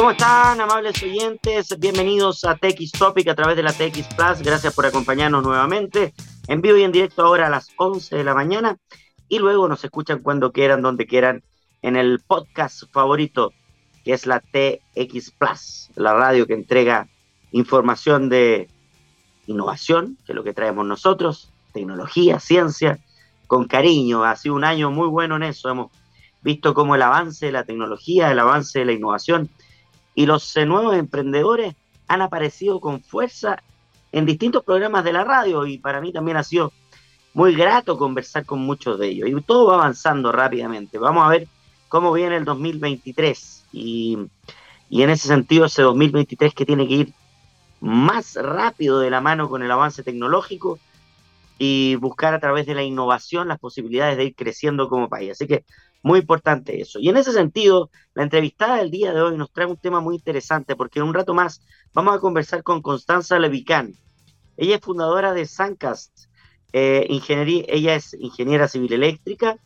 ¿Cómo están, amables oyentes? Bienvenidos a TX Topic a través de la TX Plus. Gracias por acompañarnos nuevamente en vivo y en directo ahora a las 11 de la mañana. Y luego nos escuchan cuando quieran, donde quieran, en el podcast favorito, que es la TX Plus, la radio que entrega información de innovación, que es lo que traemos nosotros, tecnología, ciencia, con cariño. Ha sido un año muy bueno en eso. Hemos visto cómo el avance de la tecnología, el avance de la innovación y los nuevos emprendedores han aparecido con fuerza en distintos programas de la radio y para mí también ha sido muy grato conversar con muchos de ellos. Y todo va avanzando rápidamente. Vamos a ver cómo viene el 2023 y, y en ese sentido ese 2023 que tiene que ir más rápido de la mano con el avance tecnológico y buscar a través de la innovación las posibilidades de ir creciendo como país. Así que muy importante eso. Y en ese sentido, la entrevistada del día de hoy nos trae un tema muy interesante porque en un rato más vamos a conversar con Constanza Levicán. Ella es fundadora de Sancast, eh, ingeniería, ella es ingeniera civil eléctrica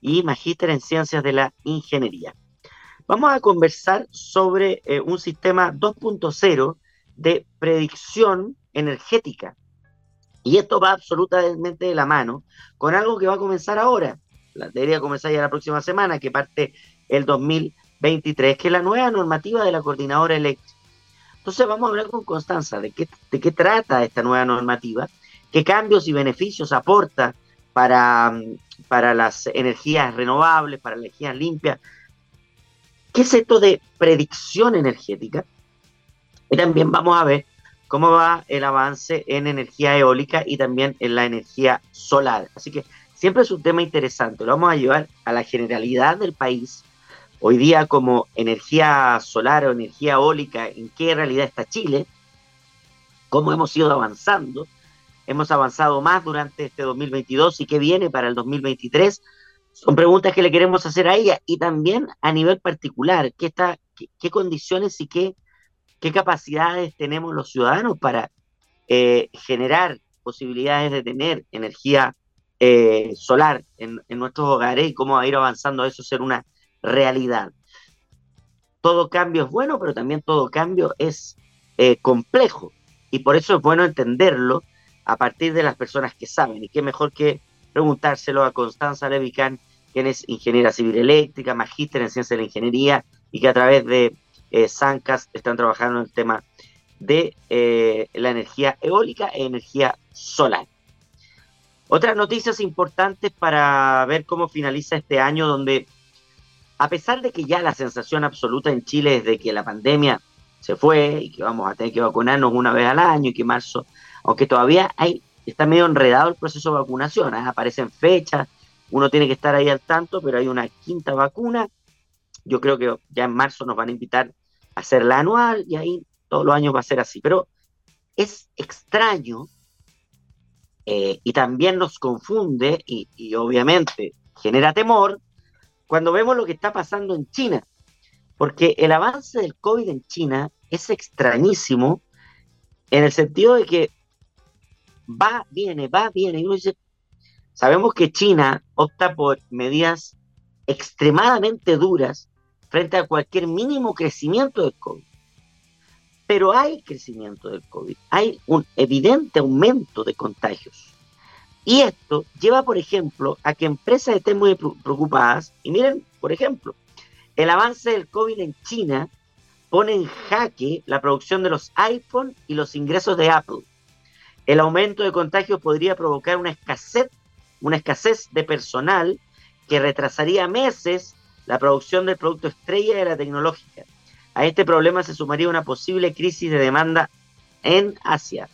y magíster en ciencias de la ingeniería. Vamos a conversar sobre eh, un sistema 2.0 de predicción energética. Y esto va absolutamente de la mano con algo que va a comenzar ahora, debería comenzar ya la próxima semana, que parte el 2023, que es la nueva normativa de la coordinadora eléctrica. Entonces vamos a hablar con Constanza de qué, trata esta nueva normativa, qué cambios y beneficios aporta para, para las energías renovables, para energías limpias. ¿Qué es esto de predicción energética? Y también vamos a ver cómo va el avance en energía eólica y también en la energía solar. Así que siempre es un tema interesante. Lo vamos a llevar a la generalidad del país. Hoy día como energía solar o energía eólica, ¿en qué realidad está Chile? ¿Cómo hemos ido avanzando? Hemos avanzado más durante este 2022 y qué viene para el 2023. Son preguntas que le queremos hacer a ella y también a nivel particular, qué, está, qué, condiciones y qué, qué capacidades tenemos los ciudadanos para eh, generar posibilidades de tener energía eh, solar en, nuestros hogares y cómo va a ir avanzando eso ser una realidad. Todo cambio es bueno, pero también todo cambio es eh, complejo y por eso es bueno entenderlo a partir de las personas que saben y qué mejor que preguntárselo a Constanza Levicán, quien es ingeniera civil eléctrica, magíster en ciencia de la ingeniería y que a través de eh, Sancas están trabajando en el tema de la energía eólica e energía solar. Otras noticias importantes para ver cómo finaliza este año, donde a pesar de que ya la sensación absoluta en Chile es de que la pandemia se fue y que vamos a tener que vacunarnos una vez al año y que marzo, aunque todavía hay, está medio enredado el proceso de vacunación, ¿eh? aparecen fechas, uno tiene que estar ahí al tanto, pero hay una quinta vacuna. Yo creo que ya en marzo nos van a invitar a hacerla anual y ahí todos los años va a ser así. Pero es extraño eh, y también nos confunde y, obviamente genera temor cuando vemos lo que está pasando en China, porque el avance del COVID en China es extrañísimo en el sentido de que va, viene, va, viene, y sabemos que China opta por medidas extremadamente duras frente a cualquier mínimo crecimiento del COVID pero hay crecimiento del COVID, hay un evidente aumento de contagios. Y esto lleva, por ejemplo, a que empresas estén muy preocupadas. Y miren, por ejemplo, el avance del COVID en China pone en jaque la producción de los iPhone y los ingresos de Apple. El aumento de contagios podría provocar una escasez, una escasez de personal que retrasaría meses la producción del producto estrella de la tecnológica. A este problema se sumaría una posible crisis de demanda en Asia.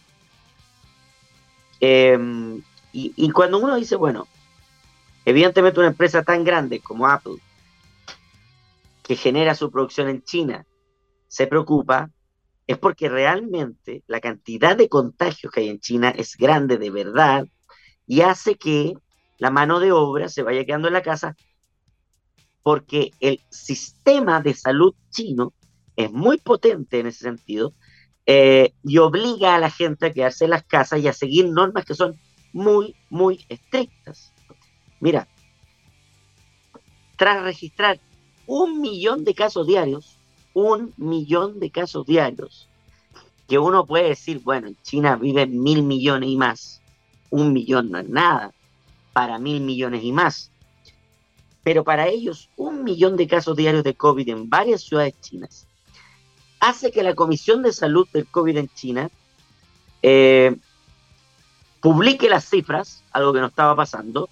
Em, y, cuando uno dice, bueno, evidentemente una empresa tan grande como Apple, que genera su producción en China, se preocupa, es porque realmente la cantidad de contagios que hay en China es grande de verdad y hace que la mano de obra se vaya quedando en la casa porque el sistema de salud chino es muy potente en ese sentido eh, y obliga a la gente a quedarse en las casas y a seguir normas que son muy, muy estrictas. Mira, tras registrar un millón de casos diarios, un millón de casos diarios. Que uno puede decir, bueno, en China viven mil millones y más. Un millón no es nada para mil millones y más. Pero para ellos, un millón de casos diarios de COVID en varias ciudades chinas hace que la Comisión de Salud del COVID en China eh, publique las cifras, algo que no estaba pasando,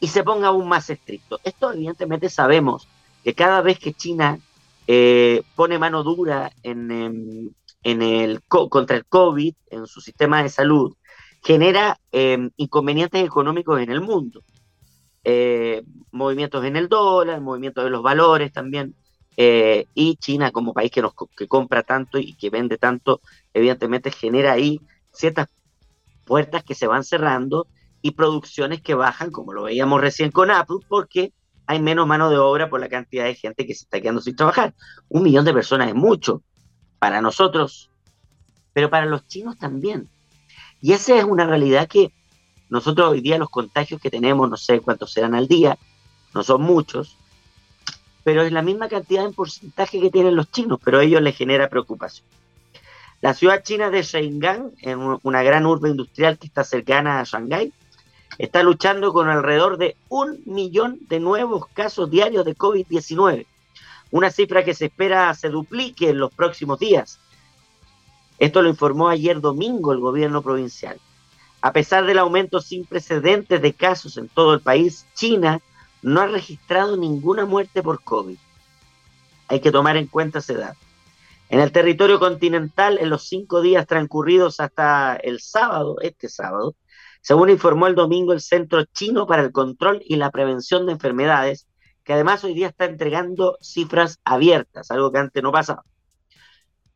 y se ponga aún más estricto. Esto evidentemente sabemos que cada vez que China eh, pone mano dura en, el, contra el COVID, en su sistema de salud, genera em, inconvenientes económicos en el mundo. Eh, movimientos en el dólar, movimientos de los valores también. Eh, y China como país que, nos, que compra tanto y que vende tanto, evidentemente genera ahí ciertas puertas que se van cerrando y producciones que bajan, como lo veíamos recién con Apple, porque hay menos mano de obra por la cantidad de gente que se está quedando sin trabajar. Un millón de personas es mucho para nosotros, pero para los chinos también. Y esa es una realidad que nosotros hoy día los contagios que tenemos, no sé cuántos serán al día, no son muchos, pero es la misma cantidad en porcentaje que tienen los chinos, pero a ellos les genera preocupación. La ciudad china de Shenzhen, en una gran urbe industrial que está cercana a Shanghái, está luchando con alrededor de un millón de nuevos casos diarios de COVID-19, una cifra que se espera se duplique en los próximos días. Esto lo informó ayer domingo el gobierno provincial. A pesar del aumento sin precedentes de casos en todo el país, China no ha registrado ninguna muerte por COVID. Hay que tomar en cuenta esa edad. En el territorio continental, en los cinco días transcurridos hasta el sábado, este sábado, según informó el domingo el Centro Chino para el Control y la Prevención de Enfermedades, que además hoy día está entregando cifras abiertas, algo que antes no pasaba.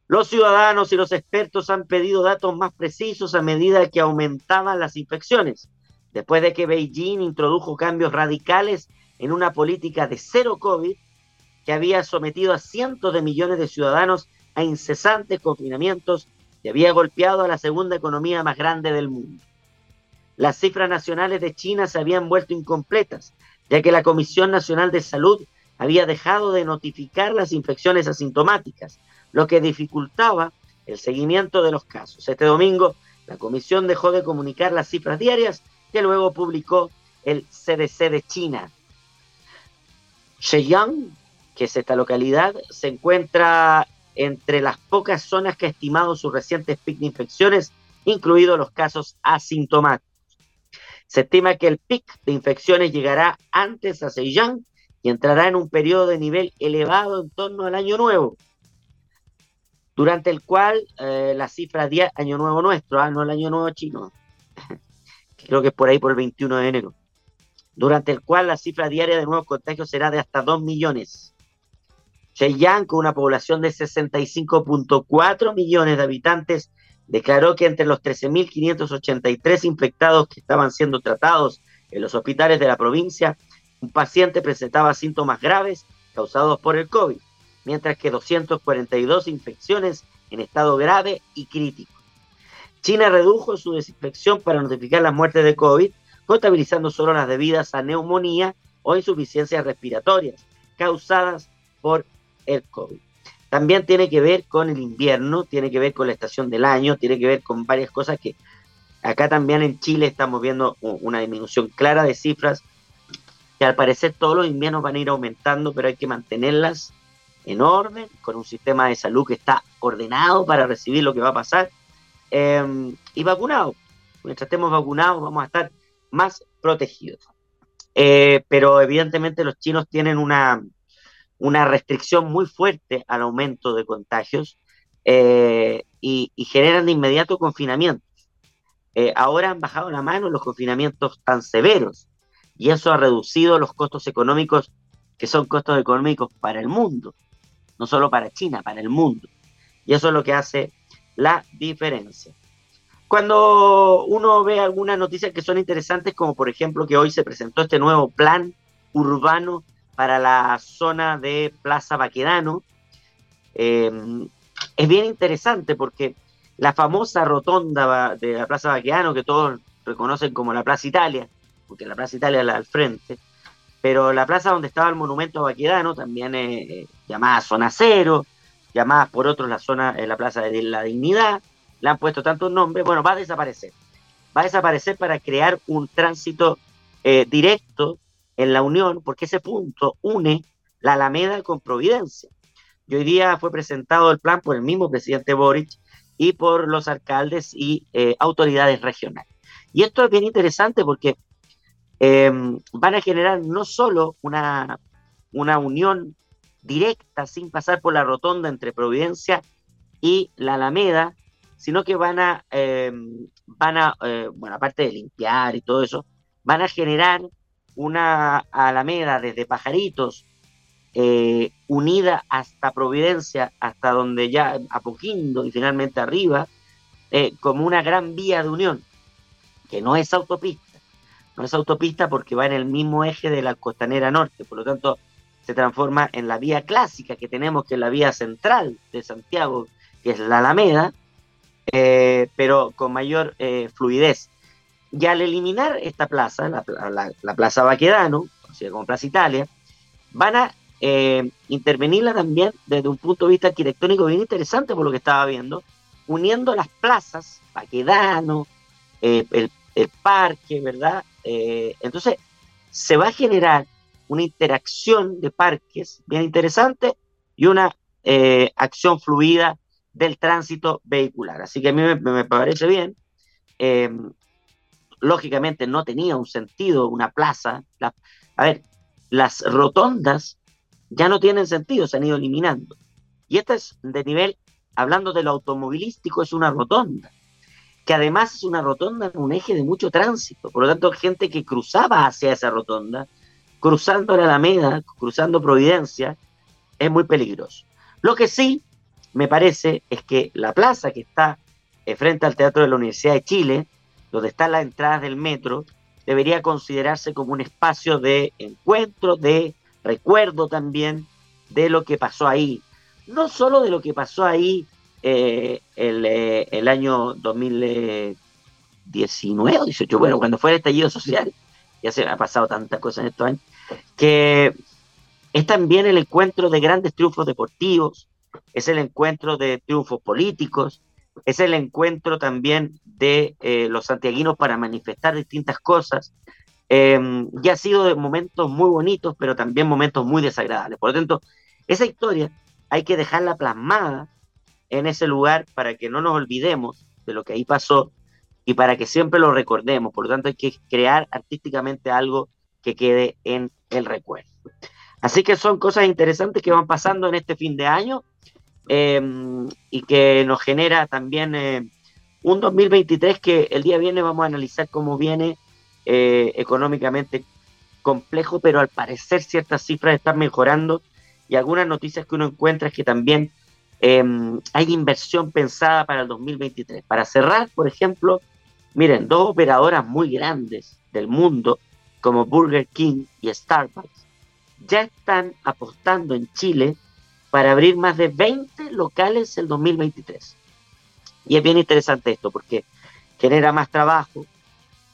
Los ciudadanos y los expertos han pedido datos más precisos a medida que aumentaban las infecciones después de que Beijing introdujo cambios radicales en una política de cero COVID que había sometido a cientos de millones de ciudadanos a incesantes confinamientos y había golpeado a la segunda economía más grande del mundo. Las cifras nacionales de China se habían vuelto incompletas, ya que la Comisión Nacional de Salud había dejado de notificar las infecciones asintomáticas, lo que dificultaba el seguimiento de los casos. Este domingo, la comisión dejó de comunicar las cifras diarias que luego publicó el CDC de China. Shenyang, que es esta localidad, se encuentra entre las pocas zonas que ha estimado sus recientes pic de infecciones, incluidos los casos asintomáticos. Se estima que el pic de infecciones llegará antes a Zhejiang y entrará en un periodo de nivel elevado en torno al año nuevo, durante el cual eh, la cifra de año nuevo nuestro, ah, no el año nuevo chino, creo que es por ahí por el 21 de enero, durante el cual la cifra diaria de nuevos contagios será de hasta 2 millones. Shenyang, con una población de 65.4 millones de habitantes, declaró que entre los 13.583 infectados que estaban siendo tratados en los hospitales de la provincia, un paciente presentaba síntomas graves causados por el COVID, mientras que 242 infecciones en estado grave y crítico. China redujo su desinfección para notificar las muertes de COVID, contabilizando solo las debidas a neumonía o insuficiencias respiratorias causadas por el COVID. También tiene que ver con el invierno, tiene que ver con la estación del año, tiene que ver con varias cosas que acá también en Chile estamos viendo una disminución clara de cifras que al parecer todos los inviernos van a ir aumentando, pero hay que mantenerlas en orden, con un sistema de salud que está ordenado para recibir lo que va a pasar Em, y vacunados. Mientras estemos vacunados vamos a estar más protegidos. Eh, pero evidentemente los chinos tienen una, una restricción muy fuerte al aumento de contagios eh, y, generan de inmediato confinamientos. Eh, ahora han bajado la mano los confinamientos tan severos y eso ha reducido los costos económicos, que son costos económicos para el mundo, no solo para China, para el mundo. Y eso es lo que hace la diferencia. Cuando uno ve algunas noticias que son interesantes, como por ejemplo que hoy se presentó este nuevo plan urbano para la zona de Plaza Baquedano, em, es bien interesante porque la famosa rotonda de la Plaza Baquedano, que todos reconocen como la Plaza Italia, porque la Plaza Italia es la al frente, pero la plaza donde estaba el monumento Baquedano, también es llamada Zona Cero, llamadas por otros la zona, en la Plaza de la Dignidad, le han puesto tantos nombres, bueno, va a desaparecer. Va a desaparecer para crear un tránsito eh, directo en la Unión, porque ese punto une la Alameda con Providencia. Y hoy día fue presentado el plan por el mismo presidente Boric y por los alcaldes y eh, autoridades regionales. Y esto es bien interesante porque em, van a generar no solo una, una unión directa sin pasar por la rotonda entre Providencia y la Alameda, sino que van a, em, van a eh, bueno, aparte de limpiar y todo eso, van a generar una Alameda desde Pajaritos, eh, unida hasta Providencia, hasta donde ya Apoquindo y finalmente arriba, eh, como una gran vía de unión, que no es autopista. No es autopista porque va en el mismo eje de la costanera norte, por lo tanto se transforma en la vía clásica que tenemos, que es la vía central de Santiago, que es la Alameda, eh, pero con mayor fluidez. Y al eliminar esta plaza, la, Plaza Baquedano, sea, como Plaza Italia, van a eh, intervenirla también desde un punto de vista arquitectónico bien interesante por lo que estaba viendo, uniendo las plazas, Baquedano, eh, el, parque, ¿verdad? Eh, entonces, se va a generar una interacción de parques bien interesante y una acción fluida del tránsito vehicular. Así que a mí me, parece bien lógicamente no tenía un sentido una plaza. a ver, las rotondas ya no tienen sentido, se han ido eliminando. Y esta es de nivel, hablando de lo automovilístico, es una rotonda, que además es una rotonda en un eje de mucho tránsito. Por lo tanto, gente que cruzaba hacia esa rotonda, cruzando la Alameda, cruzando Providencia, es muy peligroso. Lo que sí me parece es que la plaza que está eh, frente al Teatro de la Universidad de Chile, donde están las entradas del metro, debería considerarse como un espacio de encuentro, de recuerdo también de lo que pasó ahí. No solo de lo que pasó ahí eh, eh, el, año 2019 o 18, bueno, cuando fue el estallido social, ya se ha pasado tantas cosas en estos años, que es también el encuentro de grandes triunfos deportivos, es el encuentro de triunfos políticos, es el encuentro también de eh, los santiaguinos para manifestar distintas cosas. Eh, y ha sido de momentos muy bonitos, pero también momentos muy desagradables. Por lo tanto, esa historia hay que dejarla plasmada en ese lugar para que no nos olvidemos de lo que ahí pasó y para que siempre lo recordemos. Por lo tanto, hay que crear artísticamente algo que quede en el recuerdo. Así que son cosas interesantes que van pasando en este fin de año Em, y que nos genera también eh, un 2023 que el día viene vamos a analizar cómo viene eh, económicamente complejo, pero al parecer ciertas cifras están mejorando y algunas noticias que uno encuentra es que también em, hay inversión pensada para el 2023. Para cerrar, por ejemplo, miren, dos operadoras muy grandes del mundo como Burger King y Starbucks ya están apostando en Chile para abrir más de 20 locales el 2023. Y es bien interesante esto porque genera más trabajo,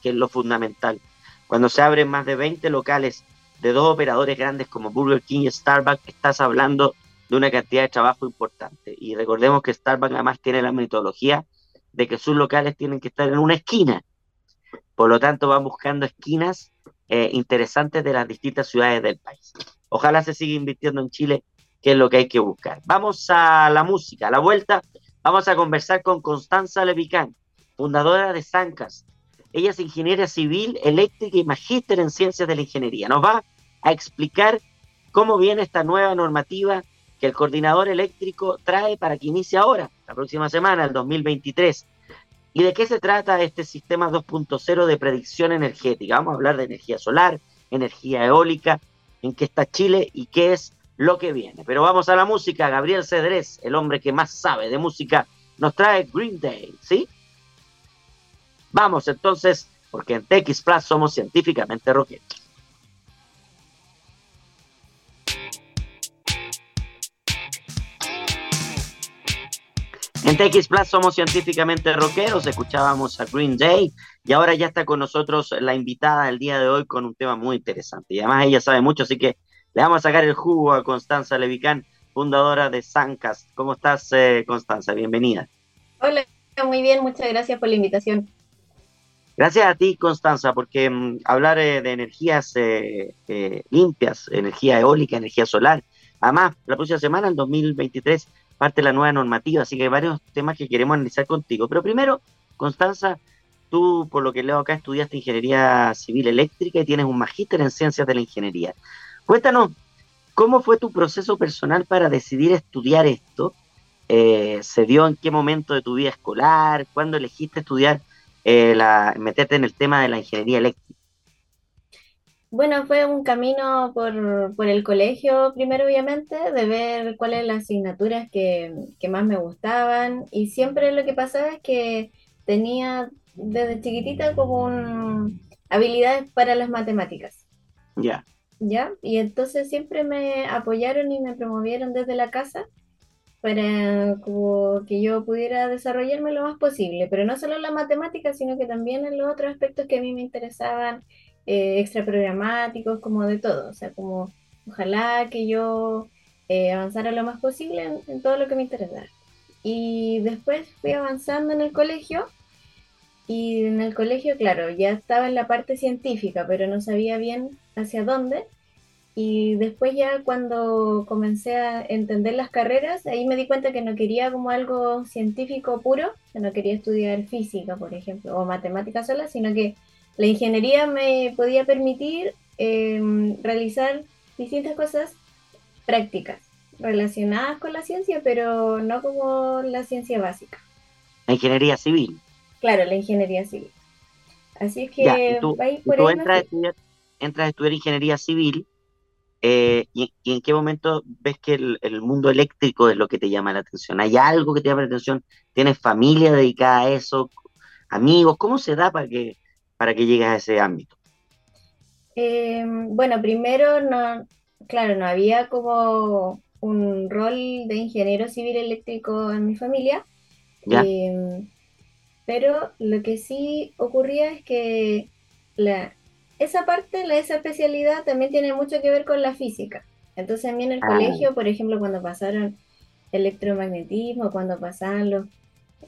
que es lo fundamental. Cuando se abren más de 20 locales de dos operadores grandes como Burger King y Starbucks, estás hablando de una cantidad de trabajo importante. Y recordemos que Starbucks además tiene la metodología de que sus locales tienen que estar en una esquina. Por lo tanto, van buscando esquinas eh, interesantes de las distintas ciudades del país. Ojalá se siga invirtiendo en Chile que es lo que hay que buscar. Vamos a la música, a la vuelta, vamos a conversar con Constanza Levicán, fundadora de Sancas. Ella es ingeniera civil, eléctrica y magíster en ciencias de la ingeniería. Nos va a explicar cómo viene esta nueva normativa que el coordinador eléctrico trae para que inicie ahora, la próxima semana, el 2023. ¿Y de qué se trata este sistema 2.0 de predicción energética? Vamos a hablar de energía solar, energía eólica, en qué está Chile y qué es lo que viene. Pero vamos a la música. Gabriel Cedrés, el hombre que más sabe de música, nos trae Green Day, ¿sí? Vamos entonces, porque en TX Plus somos científicamente rockeros. TX Plus somos científicamente rockeros, escuchábamos a Green Day y ahora ya está con nosotros la invitada del día de hoy con un tema muy interesante. Y además ella sabe mucho, así que le vamos a sacar el jugo a Constanza Levicán fundadora de Sancast. ¿Cómo estás, eh, Constanza? Bienvenida. Hola, muy bien, muchas gracias por la invitación. Gracias a ti, Constanza, porque mm, hablar eh, de energías eh, limpias, energía eólica, energía solar, además, la próxima semana, en 2023, parte la nueva normativa, así que hay varios temas que queremos analizar contigo. Pero primero, Constanza, tú, por lo que leo acá, estudiaste ingeniería civil eléctrica y tienes un magíster en ciencias de la ingeniería. Cuéntanos, ¿cómo fue tu proceso personal para decidir estudiar esto? Eh, ¿Se dio en qué momento de tu vida escolar? ¿Cuándo elegiste estudiar, eh, meterte en el tema de la ingeniería eléctrica? Bueno, fue un camino por, por, el colegio, primero obviamente, de ver cuáles las asignaturas que, que, más me gustaban. Y siempre lo que pasaba es que tenía desde chiquitita como un, habilidades para las matemáticas. Ya. ¿Ya? Y entonces siempre me apoyaron y me promovieron desde la casa para como que yo pudiera desarrollarme lo más posible, pero no solo en la matemática, sino que también en los otros aspectos que a mí me interesaban, eh, extraprogramáticos, como de todo, o sea, como ojalá que yo eh, avanzara lo más posible en, todo lo que me interesara. Y después fui avanzando en el colegio y en el colegio, claro, ya estaba en la parte científica, pero no sabía bien hacia dónde. Y después ya cuando comencé a entender las carreras, ahí me di cuenta que no quería como algo científico puro, que no quería estudiar física, por ejemplo, o matemáticas sola, sino que la ingeniería me podía permitir em, realizar distintas cosas prácticas relacionadas con la ciencia, pero no como la ciencia básica. La ingeniería civil. Claro, la ingeniería civil. Así que tú, entras, a estudiar, entras a estudiar ingeniería civil eh, y, en qué momento ves que el, mundo eléctrico es lo que te llama la atención? ¿Hay algo que te llama la atención? ¿Tienes familia dedicada a eso? ¿Amigos? ¿Cómo se da para que, para que llegues a ese ámbito? Eh, bueno, primero, no, claro, no había como un rol de ingeniero civil eléctrico en mi familia. Eh, pero lo que sí ocurría es que la, esa parte, la, esa especialidad también tiene mucho que ver con la física. Entonces a mí en el ah. colegio, por ejemplo, cuando pasaron electromagnetismo, cuando pasaban los,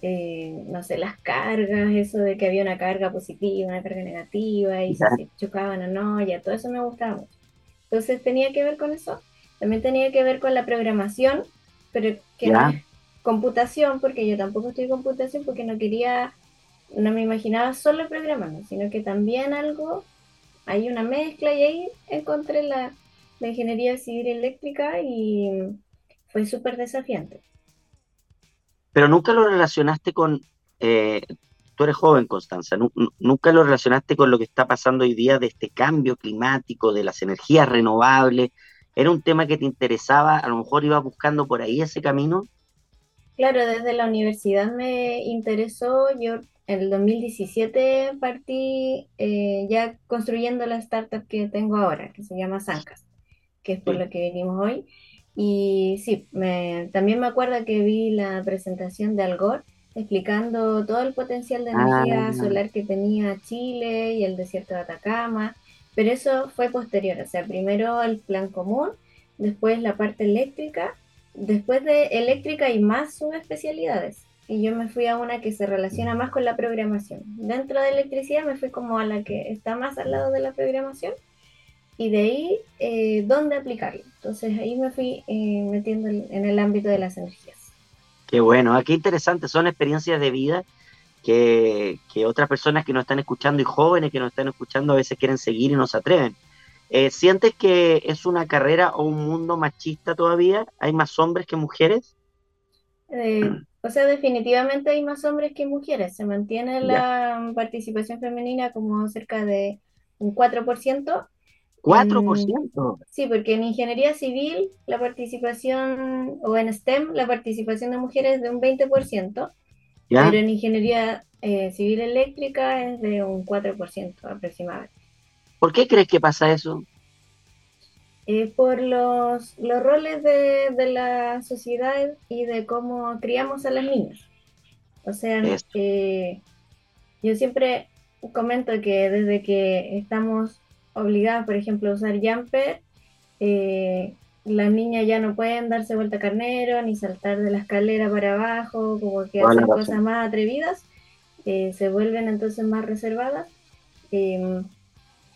eh, no sé, las cargas, eso de que había una carga positiva, una carga negativa, y si se chocaban o no, ya todo eso me gustaba mucho. Entonces tenía que ver con eso. También tenía que ver con la programación, pero que no es computación, porque yo tampoco estoy en computación, porque no quería, no me imaginaba solo programando, sino que también algo hay una mezcla y ahí encontré la, ingeniería civil eléctrica y fue súper desafiante. Pero nunca lo relacionaste con, eh, tú eres joven, Constanza, nunca lo relacionaste con lo que está pasando hoy día de este cambio climático, de las energías renovables. ¿Era un tema que te interesaba? A lo mejor ibas buscando por ahí ese camino. Claro, desde la universidad me interesó. Yo en el 2017 partí eh, ya construyendo la startup que tengo ahora, que se llama Sancas, que es por lo que venimos hoy. Y sí, también me acuerdo que vi la presentación de Algor explicando todo el potencial de energía ah. solar que tenía Chile y el desierto de Atacama, pero eso fue posterior, o sea, primero el plan común, después la parte eléctrica, después de eléctrica y más subespecialidades y yo me fui a una que se relaciona más con la programación. Dentro de electricidad me fui como a la que está más al lado de la programación y de ahí eh, dónde aplicarlo. Entonces ahí me fui eh, metiendo en el ámbito de las energías. Qué bueno, ah, qué interesante, son experiencias de vida que, que, otras personas que nos están escuchando y jóvenes que nos están escuchando a veces quieren seguir y no se atreven. Eh, ¿Sientes que es una carrera o un mundo machista todavía? ¿Hay más hombres que mujeres? O sea, definitivamente hay más hombres que mujeres. Se mantiene la participación femenina como cerca de un 4%. ¿4%? sí, porque en ingeniería civil la participación, o en STEM, la participación de mujeres es de un 20%, pero en ingeniería eh, civil eléctrica es de un 4% aproximadamente. ¿Por qué crees que pasa eso? Eh, por los, los roles de, de, la sociedad y de cómo criamos a las niñas. O sea, eh, yo siempre comento que desde que estamos obligadas, por ejemplo, a usar jumper, eh, las niñas ya no pueden darse vuelta carnero, ni saltar de la escalera para abajo, como que hacen cosas más atrevidas, eh, se vuelven entonces más reservadas. Em,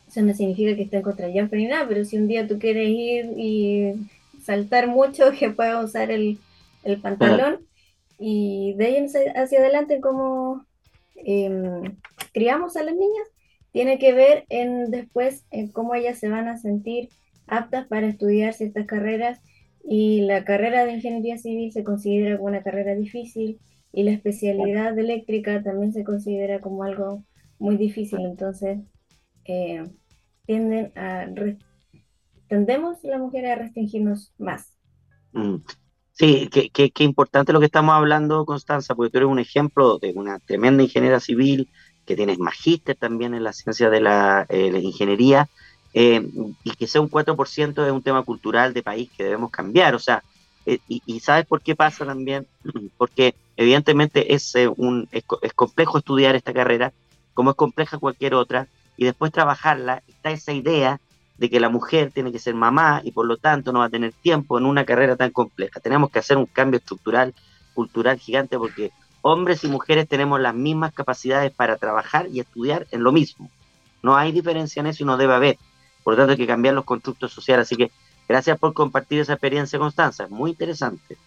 eso no significa que estén contra el ni nada, pero si un día tú quieres ir y saltar mucho, que puedas usar el, pantalón. Y de ahí hacia adelante, como em, criamos a las niñas, tiene que ver en después en cómo ellas se van a sentir aptas para estudiar ciertas carreras y la carrera de ingeniería civil se considera como una carrera difícil y la especialidad de eléctrica también se considera como algo muy difícil, entonces eh, tienden a tendemos la mujer a restringirnos más. Mm. Sí, qué, importante lo que estamos hablando, Constanza, porque tú eres un ejemplo de una tremenda ingeniera civil, que tienes magíster también en la ciencia de la eh, ingeniería, eh, y que sea un 4% es un tema cultural de país que debemos cambiar. O sea, eh, y, ¿sabes por qué pasa también? Porque evidentemente es, un, es, complejo estudiar esta carrera, como es compleja cualquier otra, y después trabajarla, está esa idea de que la mujer tiene que ser mamá y por lo tanto no va a tener tiempo en una carrera tan compleja. Tenemos que hacer un cambio estructural, cultural gigante, porque hombres y mujeres tenemos las mismas capacidades para trabajar y estudiar en lo mismo. No hay diferencia en eso y no debe haber. Por lo tanto, hay que cambiar los constructos sociales. Así que gracias por compartir esa experiencia, Constanza. Es muy interesante.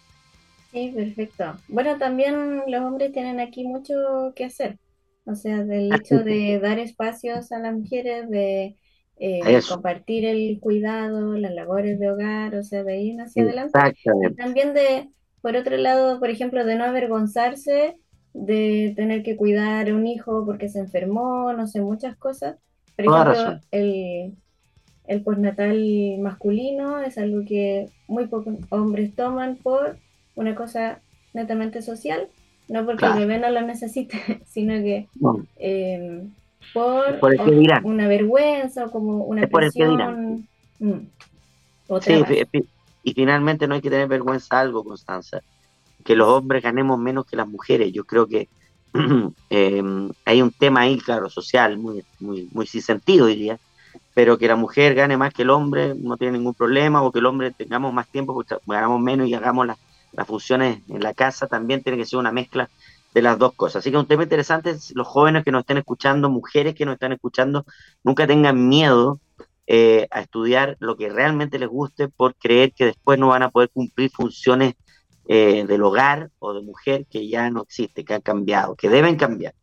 Sí, perfecto. Bueno, también los hombres tienen aquí mucho que hacer. O sea, del hecho de dar espacios a las mujeres, de eh, compartir el cuidado, las labores de hogar, o sea, de ir hacia adelante. Y también de, por otro lado, por ejemplo, de no avergonzarse de tener que cuidar a un hijo porque se enfermó, no sé, muchas cosas. Por ejemplo, el, el postnatal masculino es algo que muy pocos hombres toman por una cosa netamente social, no porque el bebé no lo necesite, sino que em, por, una vergüenza o como una presión. Mm, sí, y finalmente no hay que tener vergüenza algo, Constanza, que los hombres ganemos menos que las mujeres. Yo creo que em, hay un tema ahí, claro, social, muy, muy, muy sin sentido, diría, pero que la mujer gane más que el hombre no tiene ningún problema, o que el hombre tengamos más tiempo, porque ganamos menos y hagamos las, funciones en la casa, también tiene que ser una mezcla de las dos cosas. Así que un tema interesante es los jóvenes que nos estén escuchando, mujeres que nos están escuchando, nunca tengan miedo eh, a estudiar lo que realmente les guste por creer que después no van a poder cumplir funciones eh, del hogar o de mujer que ya no existe, que han cambiado, que deben cambiar.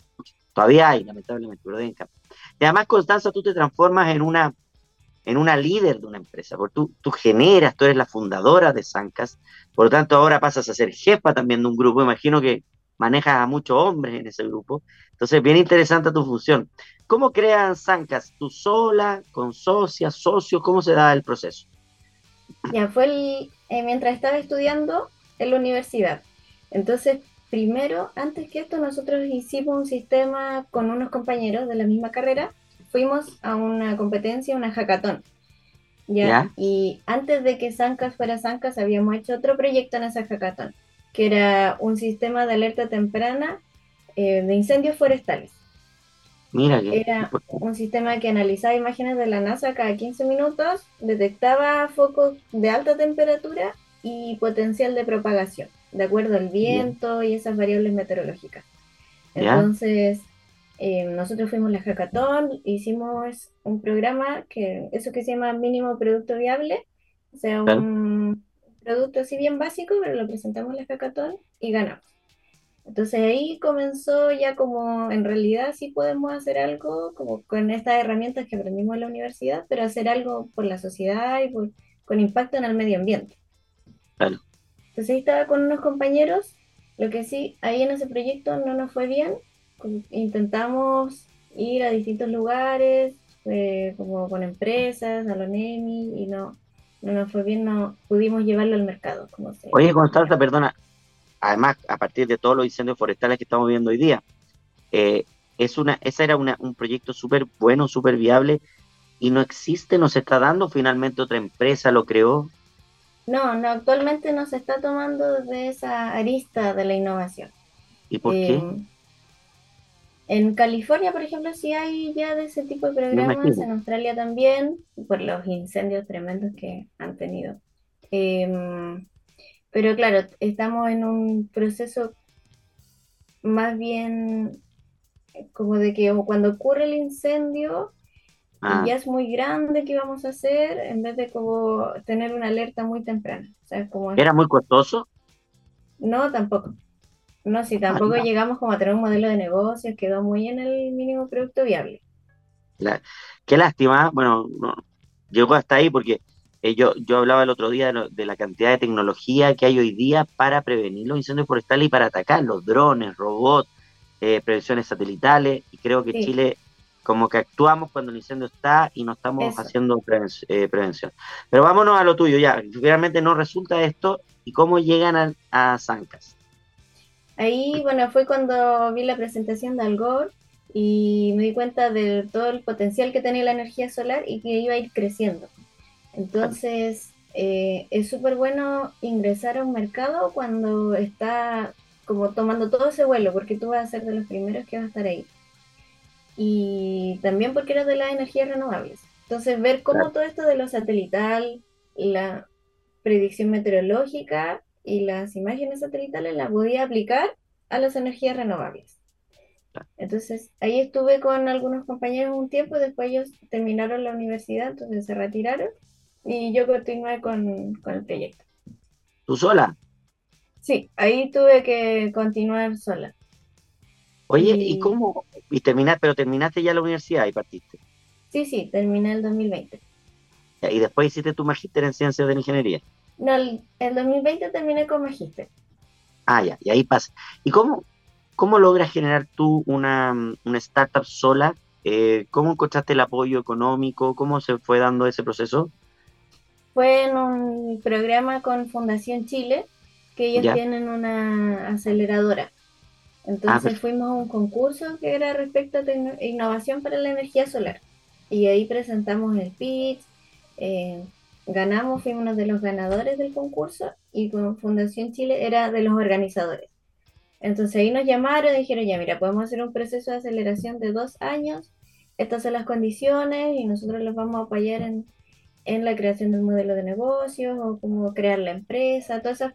Todavía hay, lamentablemente, pero deben cambiar. Y además, Constanza, tú te transformas en una, en una líder de una empresa, porque tú, tú generas, tú eres la fundadora de Sancas, por lo tanto ahora pasas a ser jefa también de un grupo, imagino que manejas a muchos hombres en ese grupo, entonces bien interesante tu función. ¿Cómo crean Sancas? ¿Tú sola, con socias, socios? ¿Cómo se da el proceso? Ya, fue el, eh, mientras estaba estudiando en la universidad. Entonces primero, antes que esto, nosotros hicimos un sistema con unos compañeros de la misma carrera. Fuimos a una competencia, una hackathon. ¿ya? Y antes de que Sancas fuera Sancas, habíamos hecho otro proyecto en esa hackathon, que era un sistema de alerta temprana eh, de incendios forestales. Mira, era un sistema que analizaba imágenes de la NASA cada 15 minutos, detectaba focos de alta temperatura y potencial de propagación de acuerdo al viento y esas variables meteorológicas. Entonces, eh, nosotros fuimos la hackathon, hicimos un programa que, eso que se llama mínimo producto viable, o sea, un producto así bien básico, pero lo presentamos en la hackathon y ganamos. Entonces ahí comenzó ya como en realidad sí podemos hacer algo como con estas herramientas que aprendimos en la universidad, pero hacer algo por la sociedad y con impacto en el medio ambiente. Claro. Entonces ahí estaba con unos compañeros, lo que sí, ahí en ese proyecto no nos fue bien, intentamos ir a distintos lugares, eh, como con empresas, a lo NEMI, y no, no nos fue bien, no pudimos llevarlo al mercado. Como Oye, Constanza, perdona, además, a partir de todos los incendios forestales que estamos viendo hoy día, eh, es una, ese era un proyecto súper bueno, súper viable, y no existe, no se está dando, finalmente otra empresa lo creó, no, no, actualmente no se está tomando de esa arista de la innovación. ¿Y por qué? En California, por ejemplo, sí hay ya de ese tipo de programas, en Australia también, por los incendios tremendos que han tenido. Em, pero claro, estamos en un proceso más bien como de que cuando ocurre el incendio Ah, ya es muy grande, ¿qué vamos a hacer? En vez de como tener una alerta muy temprana. O sea, como, ¿era muy costoso? no, tampoco. No, si Ah, tampoco llegamos como a tener un modelo de negocios, quedó muy en el mínimo producto viable. La- qué lástima, bueno, no, llegó hasta ahí porque eh, yo, yo hablaba el otro día de, lo- de la cantidad de tecnología que hay hoy día para prevenir los incendios forestales y para atacarlos, drones, robots, eh, prevenciones satelitales, y creo que Sí, Chile como que actuamos cuando el incendio está y no estamos eso. haciendo preven- eh, prevención. Pero vámonos a lo tuyo ya, realmente no resulta esto y cómo llegan a, a Zancas. Ahí, bueno, fue cuando vi la presentación de Al Gore y me di cuenta de todo el potencial que tenía la energía solar y que iba a ir creciendo. Entonces, eh, es súper bueno ingresar a un mercado cuando está como tomando todo ese vuelo, porque tú vas a ser de los primeros que vas a estar ahí. Y también porque eres de las energías renovables. Entonces, ver cómo todo esto de lo satelital, la predicción meteorológica y las imágenes satelitales la podía aplicar a las energías renovables. claro. Entonces, ahí estuve con algunos compañeros un tiempo, después ellos terminaron la universidad, entonces se retiraron y yo continué con, con el proyecto. ¿Tú sola? Sí, ahí tuve que continuar sola. Oye, ¿y Y cómo? Y terminaste, pero terminaste ya la universidad y partiste. sí, sí, terminé el 2020. Ya, Y después hiciste tu magíster en ciencias de la ingeniería. No, el, el 2020 terminé con magíster. Ah, ya, y ahí pasa. ¿Y cómo, cómo logras generar tú una, una startup sola? Eh, ¿cómo encontraste el apoyo económico? ¿Cómo se fue dando ese proceso? Fue en un programa con Fundación Chile, que ellos Ya. tienen una aceleradora. Ah, Entonces perfecto. fuimos a un concurso que era respecto a innovación para la energía solar. Y ahí presentamos el pitch, eh, ganamos, fuimos uno de los ganadores del concurso y con Fundación Chile era de los organizadores. Entonces ahí nos llamaron y dijeron, ya mira, podemos hacer un proceso de aceleración de dos años, estas son las condiciones y nosotros los vamos a apoyar en, en la creación del modelo de negocios o cómo crear la empresa, todas esas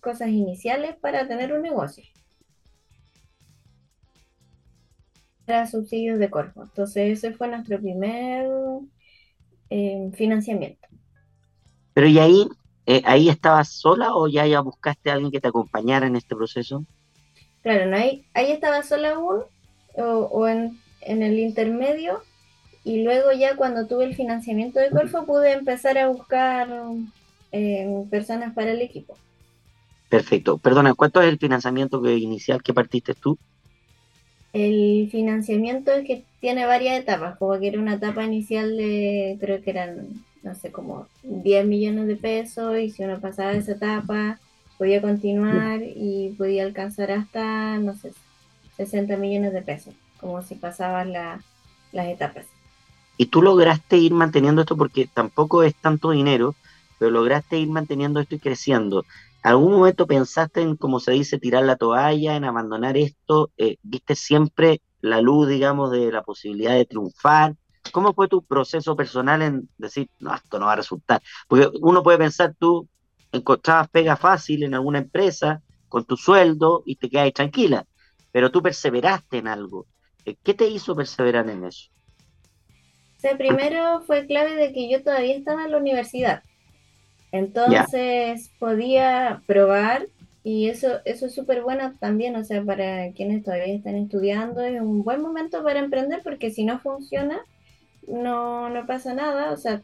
cosas iniciales para tener un negocio. Era subsidios de Corfo. Entonces ese fue nuestro primer eh, financiamiento. Pero ¿y ahí, eh, ahí estabas sola o ya, ya buscaste a alguien que te acompañara en este proceso? Claro, no hay, ahí estaba sola aún o, o en, en el intermedio y luego ya cuando tuve el financiamiento de Corfo pude empezar a buscar eh, personas para el equipo. Perfecto. Perdona, ¿cuánto es el financiamiento que, inicial que partiste tú? El financiamiento es que tiene varias etapas, como que era una etapa inicial de, creo que eran, no sé, como 10 millones de pesos y si uno pasaba esa etapa podía continuar y podía alcanzar hasta, no sé, 60 millones de pesos, como si pasabas la, las etapas. Y tú lograste ir manteniendo esto porque tampoco es tanto dinero, pero lograste ir manteniendo esto y creciendo. ¿Algún momento pensaste en, como se dice, tirar la toalla, en abandonar esto? Eh, ¿viste siempre la luz, digamos, de la posibilidad de triunfar? ¿Cómo fue tu proceso personal en decir, no, esto no va a resultar? Porque uno puede pensar, tú encontrabas pega fácil en alguna empresa con tu sueldo y te quedas tranquila, pero tú perseveraste en algo. Eh, ¿Qué te hizo perseverar en eso? O primero fue clave de que yo todavía estaba en la universidad. Entonces podía probar y eso, eso es súper bueno también, o sea, para quienes todavía están estudiando, es un buen momento para emprender porque si no funciona, no, no pasa nada, o sea,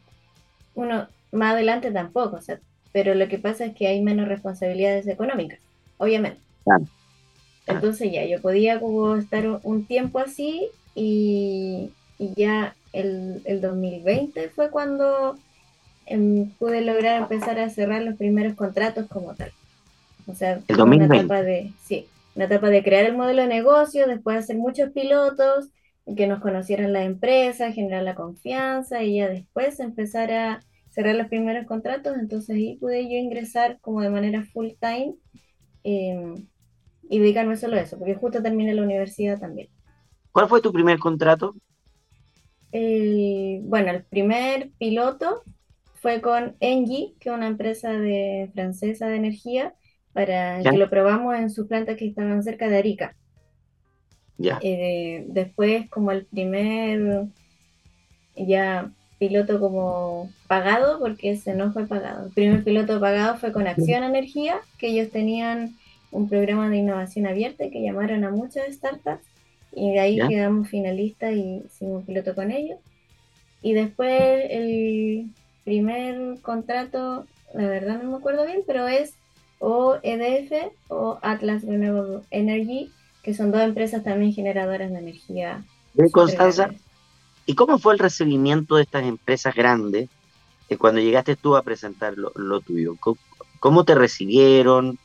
uno más adelante tampoco, o sea, pero lo que pasa es que hay menos responsabilidades económicas, obviamente. claro. Entonces ya, yo podía como estar un, tiempo así y, y ya el, el 2020 fue cuando em, pude lograr empezar a cerrar los primeros contratos como tal. O sea, El una 2020. etapa de, sí, una etapa de crear el modelo de negocio, después hacer muchos pilotos, que nos conocieran las empresas, generar la confianza y ya después empezar a cerrar los primeros contratos. Entonces ahí pude yo ingresar como de manera full time eh, y dedicarme solo a eso, porque justo terminé la universidad también. ¿Cuál fue tu primer contrato? El, bueno, el primer piloto fue con Engie, que es una empresa de, francesa de energía, para que lo probamos en sus plantas que estaban cerca de Arica. Eh, después, como el primer ya piloto como pagado, porque ese no fue pagado. El primer piloto pagado fue con Acción Energía, que ellos tenían un programa de innovación abierta que llamaron a muchas startups y de ahí quedamos finalistas y hicimos piloto con ellos. Y después el primer contrato, la verdad no me acuerdo bien, pero es o EDF o Atlas Renewable Energy, que son dos empresas también generadoras de energía. ¿De Constanza? ¿Y cómo fue el recibimiento de estas empresas grandes eh, cuando llegaste tú a presentar lo, tuyo? ¿Cómo, te recibieron?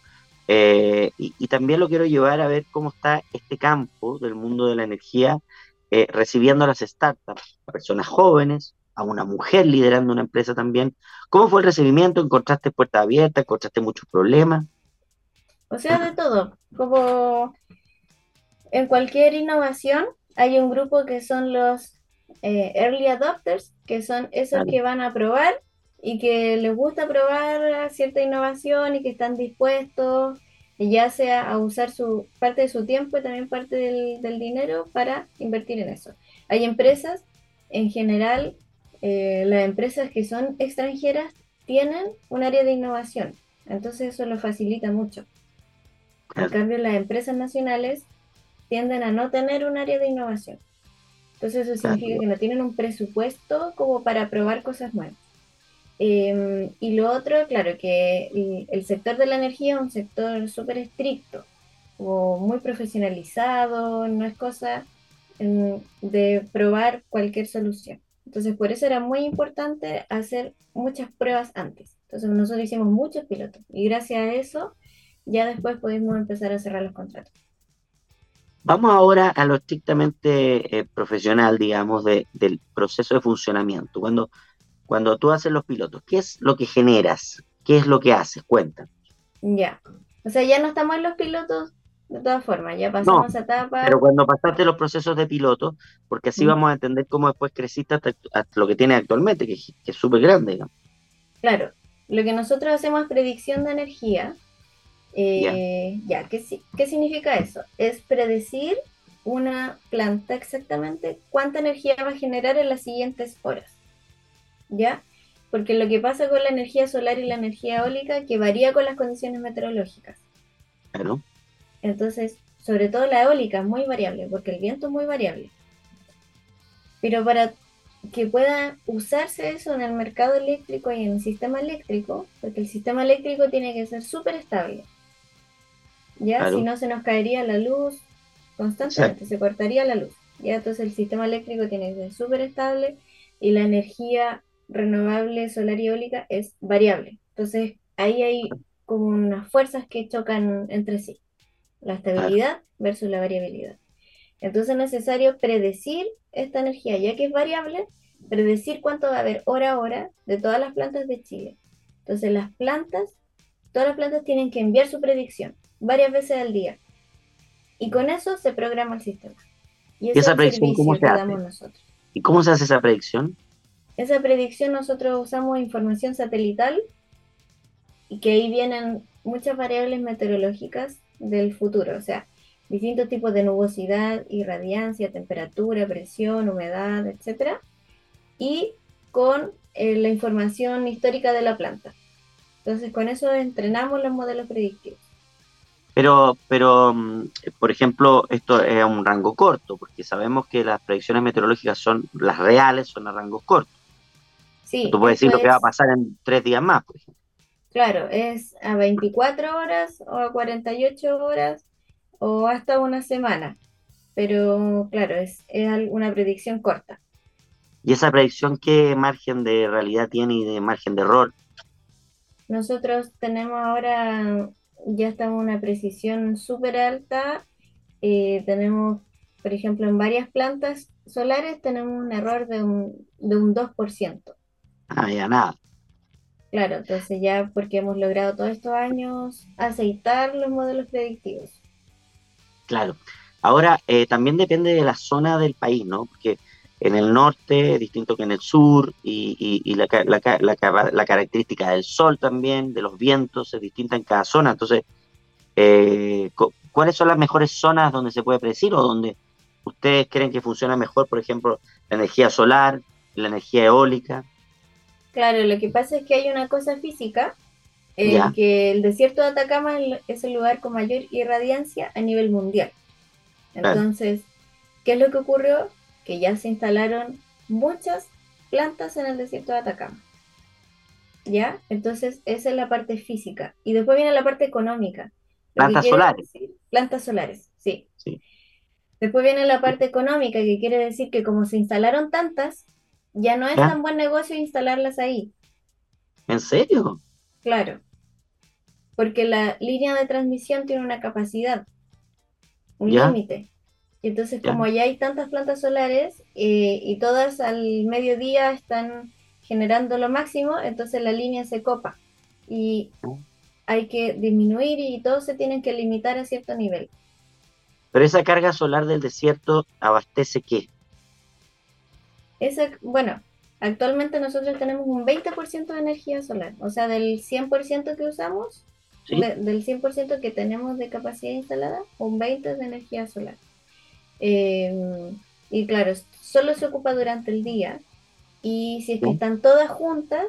Eh, y, también lo quiero llevar a ver cómo está este campo del mundo de la energía eh, recibiendo a las startups, a personas jóvenes, a una mujer liderando una empresa también. ¿Cómo fue el recibimiento? ¿Encontraste puertas abiertas? ¿Encontraste muchos problemas? O sea, de todo. Como en cualquier innovación, hay un grupo que son los eh, early adopters, que son esos que van a probar y que les gusta probar cierta innovación y que están dispuestos, ya sea a usar su parte de su tiempo y también parte del, del dinero para invertir en eso. Hay empresas, en general, eh, las empresas que son extranjeras tienen un área de innovación, entonces eso lo facilita mucho. En cambio, las empresas nacionales tienden a no tener un área de innovación. Entonces eso significa que no tienen un presupuesto como para probar cosas nuevas. Em, y lo otro, claro, que el, sector de la energía es un sector súper estricto, o muy profesionalizado, no es cosa em, de probar cualquier solución. Entonces, por eso era muy importante hacer muchas pruebas antes. Entonces, nosotros hicimos muchos pilotos y gracias a eso ya después pudimos empezar a cerrar los contratos. Vamos ahora a lo estrictamente eh, profesional, digamos, del proceso de funcionamiento. Cuando, cuando tú haces los pilotos, ¿qué es lo que generas? ¿Qué es lo que haces? Cuenta. Ya. O sea, ya no estamos en los pilotos de todas formas, ya pasamos esa etapa. Pero cuando pasaste los procesos de piloto, porque así mm. vamos a entender cómo después creciste hasta, lo que tienes actualmente, que, es súper grande. Claro, lo que nosotros hacemos es predicción de energía. Eh, ya, ¿qué, ¿qué significa eso? Es predecir una planta exactamente cuánta energía va a generar en las siguientes horas. ¿Ya? Porque lo que pasa con la energía solar y la energía eólica que varía con las condiciones meteorológicas. Claro. Entonces, sobre todo la eólica es muy variable, porque el viento es muy variable. Pero para que pueda usarse eso en el mercado eléctrico y en el sistema eléctrico, porque el sistema eléctrico tiene que ser súper estable. Ya, si no se nos caería la luz constantemente, se cortaría la luz. Ya, entonces el sistema eléctrico tiene que ser súper estable y la energía renovable solar y eólica es variable. Entonces ahí hay como unas fuerzas que chocan entre sí la estabilidad versus la variabilidad. Entonces es necesario predecir esta energía, ya que es variable, predecir cuánto va a haber hora a hora de todas las plantas de Chile. Entonces las plantas, todas las plantas tienen que enviar su predicción varias veces al día. Y con eso se programa el sistema. ¿Y, esa predicción cómo se hace? Nosotros. ¿Y cómo se hace esa predicción? Esa predicción nosotros usamos información satelital y que ahí vienen muchas variables meteorológicas del futuro, o sea, distintos tipos de nubosidad, irradiancia, temperatura, presión, humedad, etcétera, y con eh, la información histórica de la planta. Entonces, con eso entrenamos los modelos predictivos. Pero, pero, mm, por ejemplo, esto es a un rango corto, porque sabemos que las predicciones meteorológicas son, las reales son a rangos cortos. Sí. Tú puedes decir lo que va a pasar en tres días más, por ejemplo. Claro, es a 24 horas o a 48 horas o hasta una semana. Pero claro, es, una predicción corta. ¿Y esa predicción qué margen de realidad tiene y de margen de error? Nosotros tenemos ahora, ya estamos en una precisión súper alta. Eh, tenemos, por ejemplo, en varias plantas solares tenemos un error de un, de un 2%. Ah, ya nada. Claro, entonces ya porque hemos logrado todos estos años aceitar los modelos predictivos. Claro. Ahora, eh, también depende de la zona del país, ¿no? Porque en el norte, distinto que en el sur, y, la, característica del sol también, de los vientos, es distinta en cada zona. Entonces, eh, ¿cuáles son las mejores zonas donde se puede predecir o donde ustedes creen que funciona mejor, por ejemplo, la energía solar, la energía eólica? Claro, lo que pasa es que hay una cosa física, en que el desierto de Atacama es el lugar con mayor irradiancia a nivel mundial. Entonces, ¿qué es lo que ocurrió? Que ya se instalaron muchas plantas en el desierto de Atacama. ¿Ya? Entonces, esa es la parte física. Y después viene la parte económica. Plantas solares. plantas solares, sí. Después viene la parte económica, que quiere decir que como se instalaron tantas, ya no es tan buen negocio instalarlas ahí. ¿En serio? Claro. Porque la línea de transmisión tiene una capacidad, un límite. Entonces, como ya hay tantas plantas solares eh, y todas al mediodía están generando lo máximo, entonces la línea se copa y hay que disminuir y todos se tienen que limitar a cierto nivel. Pero esa carga solar del desierto abastece qué? Esa, bueno, actualmente nosotros tenemos un 20% de energía solar, o sea, del 100% que usamos, del 100% que tenemos de capacidad instalada, un 20% de energía solar. Em, y claro, solo se ocupa durante el día. Y si es que están todas juntas,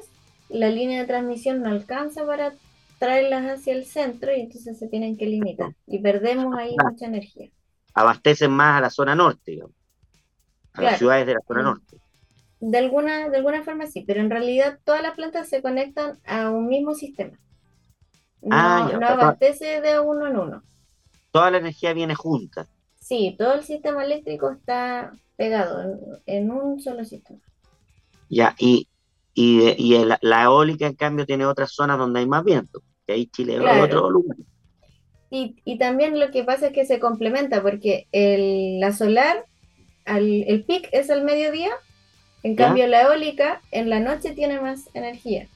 la línea de transmisión no alcanza para traerlas hacia el centro y entonces se tienen que limitar. Y perdemos ahí mucha energía. Abastecen más a la zona norte, a las ciudades de la zona norte. De alguna, de alguna forma sí, pero en realidad todas las plantas se conectan a un mismo sistema. No, ah, no abastece de uno en uno. Toda la energía viene junta. Sí, todo el sistema eléctrico está pegado en, un solo sistema. Ya, y, y, la eólica, en cambio, tiene otras zonas donde hay más viento, que ahí Chile es otro lugar. Y, y, también lo que pasa es que se complementa, porque el, la solar, el pic es al mediodía, en cambio la eólica en la noche tiene más energía.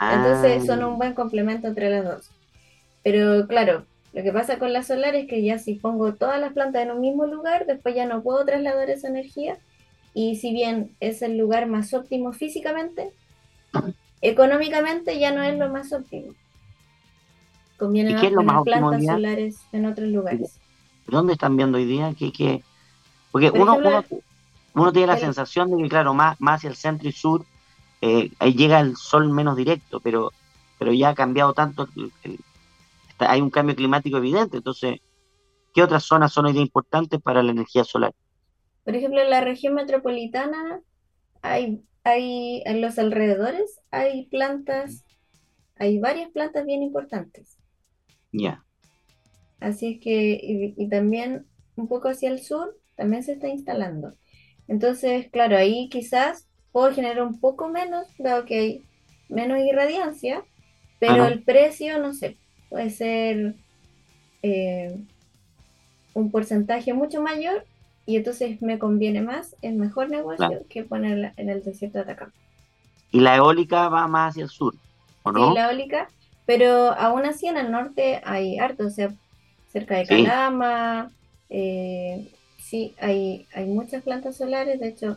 Entonces son ah. un buen complemento entre las dos. Pero claro, lo que pasa con la solar es que ya si pongo todas las plantas en un mismo lugar, después ya no puedo trasladar esa energía. Y si bien es el lugar más óptimo físicamente, económicamente ya no es lo más óptimo. Conviene más plantas solares en otros lugares. ¿Dónde están viendo hoy día? que Porque uno, uno, tiene la sensación de que, claro, más, más hacia el centro y sur, eh, ahí llega el sol menos directo, pero, pero ya ha cambiado tanto el hay un cambio climático evidente. Entonces, ¿qué otras zonas son hoy importantes para la energía solar? Por ejemplo, en la región metropolitana hay, hay en los alrededores hay plantas, hay varias plantas bien importantes. Ya. Así es que, y, también un poco hacia el sur, también se está instalando. Entonces, claro, ahí quizás puedo generar un poco menos, dado que hay menos irradiancia, pero el precio, no sé, puede ser eh, un porcentaje mucho mayor y entonces me conviene más, es mejor negocio que ponerla en el desierto de Atacama. ¿Y la eólica va más hacia el sur? ¿o no? Sí, la eólica, pero aún así en el norte hay harto, o sea, cerca de Calama, eh, sí, hay, hay muchas plantas solares, de hecho,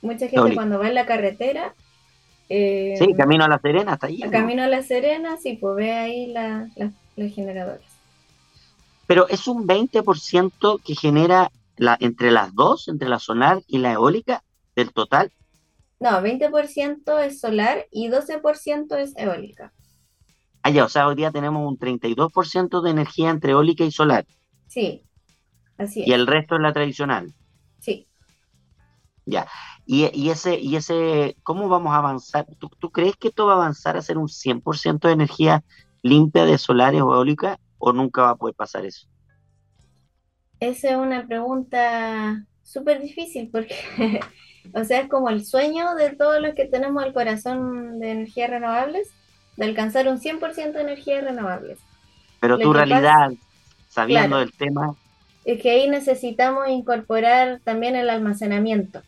mucha gente cuando va en la carretera eh, sí, camino a La Serena, hasta ahí. Camino a La Serena, sí, pues ve ahí la, los generadores. Pero es un 20% que genera la, entre las dos, entre la solar y la eólica, del total. No, 20% es solar y 12% es eólica. Ah, ya, o sea, hoy día tenemos un 32% de energía entre eólica y solar. Sí, así es. Y el resto es la tradicional. Ya. Y, ese, y ese, ¿cómo vamos a avanzar? ¿Tú, crees que esto va a avanzar a ser un 100% de energía limpia de solares o eólica o nunca va a poder pasar eso? Esa es una pregunta súper difícil porque, o sea, es como el sueño de todos los que tenemos el corazón de energías renovables, de alcanzar un 100% de energías renovables. Pero tu realidad, sabiendo del tema... Es que ahí necesitamos incorporar también el almacenamiento.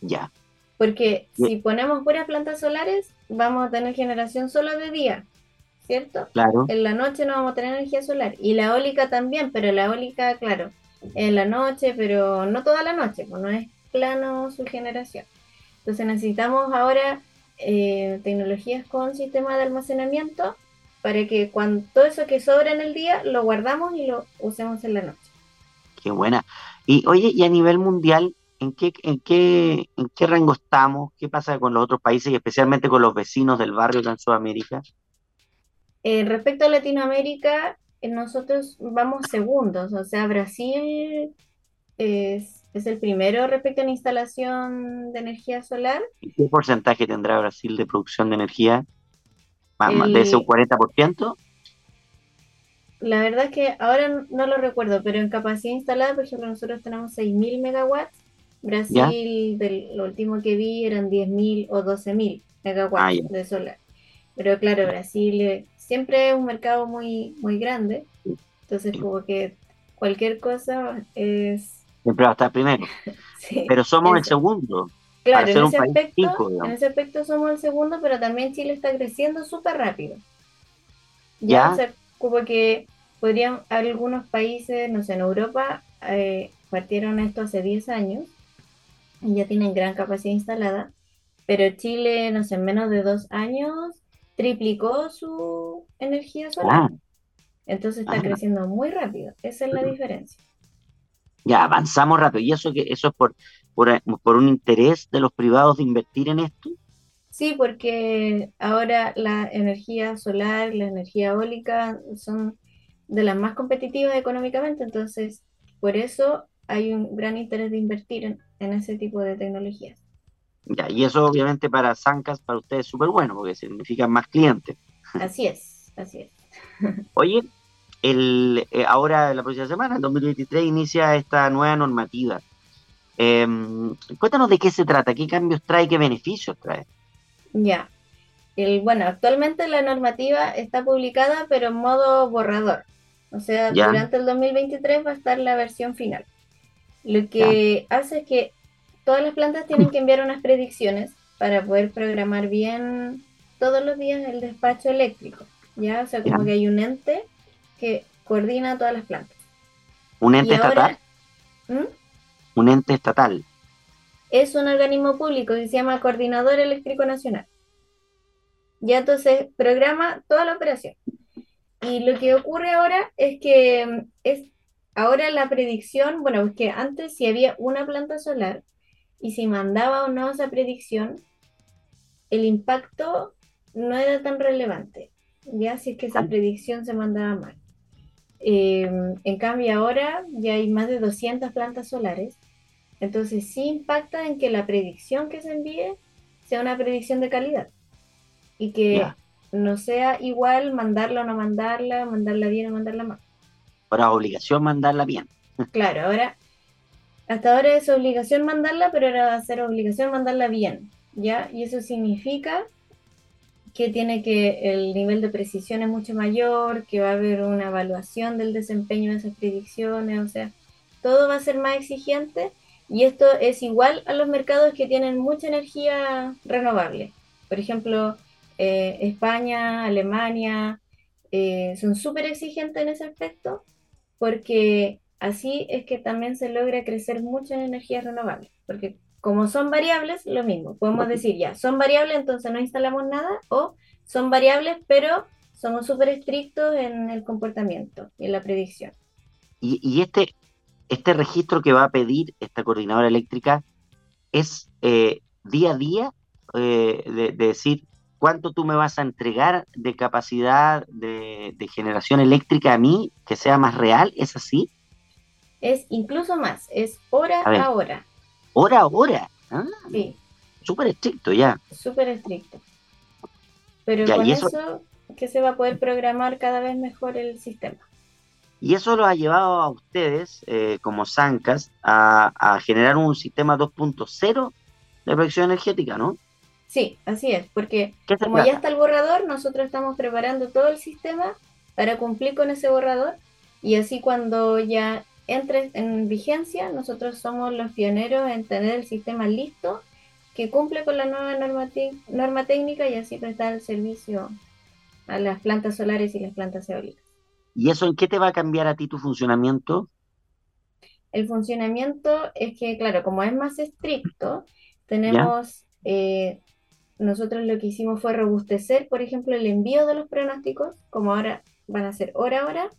Ya. Porque si ponemos puras plantas solares, vamos a tener generación solo de día, ¿cierto? Claro. En la noche no vamos a tener energía solar. Y la eólica también, pero la eólica, claro, en la noche, pero no toda la noche, pues no es plano su generación. Entonces necesitamos ahora eh, tecnologías con sistema de almacenamiento para que cuando todo eso que sobra en el día lo guardamos y lo usemos en la noche. Qué buena. Y oye, y a nivel mundial, ¿en qué, en qué, en qué rango estamos? ¿Qué pasa con los otros países y especialmente con los vecinos del barrio de Sudamérica? Eh, respecto a Latinoamérica, eh, nosotros vamos segundos, o sea, Brasil es, es, el primero respecto a la instalación de energía solar. ¿Qué porcentaje tendrá Brasil de producción de energía? ¿De ese un 40%? La verdad es que ahora no lo recuerdo, pero en capacidad instalada, por ejemplo, nosotros tenemos 6.000 megawatts. Brasil, del, lo último que vi, eran 10.000 o 12.000 megawatts ah, de solar. Pero claro, Brasil siempre es un mercado muy, muy grande. Entonces, como que cualquier cosa es... Siempre va a estar primero. pero somos el segundo. Claro, en ese, aspecto, en ese aspecto somos el segundo, pero también Chile está creciendo súper rápido. Ya, como que podrían, algunos países, no sé, en Europa eh, partieron esto hace 10 años y ya tienen gran capacidad instalada, pero Chile, no sé, en menos de dos años triplicó su energía solar. Ah. Entonces está creciendo muy rápido. Esa es la diferencia. Ya, avanzamos rápido. ¿Y eso que eso es por, por, por un interés de los privados de invertir en esto? Sí, porque ahora la energía solar, la energía eólica son de las más competitivas económicamente, entonces por eso hay un gran interés de invertir en, ese tipo de tecnologías. Ya, y eso obviamente para Zancas, para ustedes es súper bueno, porque significa más clientes. Así es, así es. Oye, el, eh, ahora la próxima semana, en 2023, inicia esta nueva normativa. Em, cuéntanos de qué se trata, qué cambios trae, qué beneficios trae. Ya. El, bueno, actualmente la normativa está publicada, pero en modo borrador. O sea, durante el 2023 va a estar la versión final. Lo que hace es que todas las plantas tienen que enviar unas predicciones para poder programar bien todos los días el despacho eléctrico. ¿Ya? O sea, como que hay un ente que coordina todas las plantas. ¿Un ente estatal? ¿Mm? Un ente estatal es un organismo público que se llama Coordinador Eléctrico Nacional. Ya entonces programa toda la operación. Y lo que ocurre ahora es que mm, es ahora la predicción, bueno, es que antes si había una planta solar y si mandaba o no esa predicción, el impacto no era tan relevante, ya si es que esa predicción se mandaba mal. Em, en cambio ahora ya hay más de 200 plantas solares entonces sí impacta en que la predicción que se envíe sea una predicción de calidad y que no sea igual mandarla o no mandarla, mandarla bien o mandarla mal. Ahora obligación mandarla bien. Claro, ahora hasta ahora es obligación mandarla, pero ahora va a ser obligación mandarla bien, ¿ya? Y eso significa que tiene que el nivel de precisión es mucho mayor, que va a haber una evaluación del desempeño de esas predicciones, o sea, todo va a ser más exigente y esto es igual a los mercados que tienen mucha energía renovable. Por ejemplo, eh, España, Alemania, eh, son súper exigentes en ese aspecto porque así es que también se logra crecer mucho en energías renovables. Porque como son variables, lo mismo. Podemos decir ya, son variables, entonces no instalamos nada, o son variables, pero somos súper estrictos en el comportamiento y en la predicción. Y, y, este, este registro que va a pedir esta coordinadora eléctrica es eh, día a día eh, de, decir cuánto tú me vas a entregar de capacidad de, generación eléctrica a mí que sea más real, ¿es así? Es incluso más, es hora a, hora. Hora a hora. Ah, sí. Súper estricto ya. Súper estricto. Pero con eso que se va a poder programar cada vez mejor el sistema. Y eso lo ha llevado a ustedes, eh, como Zancas, a, generar un sistema 2.0 de producción energética, ¿no? Sí, así es, porque como ya está el borrador, nosotros estamos preparando todo el sistema para cumplir con ese borrador y así cuando ya entre en vigencia, nosotros somos los pioneros en tener el sistema listo que cumple con la nueva norma, norma técnica y así prestar el servicio a las plantas solares y las plantas eólicas. ¿Y eso en qué te va a cambiar a ti tu funcionamiento? el funcionamiento es que, claro, como es más estricto, tenemos, eh, nosotros lo que hicimos fue robustecer, por ejemplo, el envío de los pronósticos, como ahora van a ser hora a hora.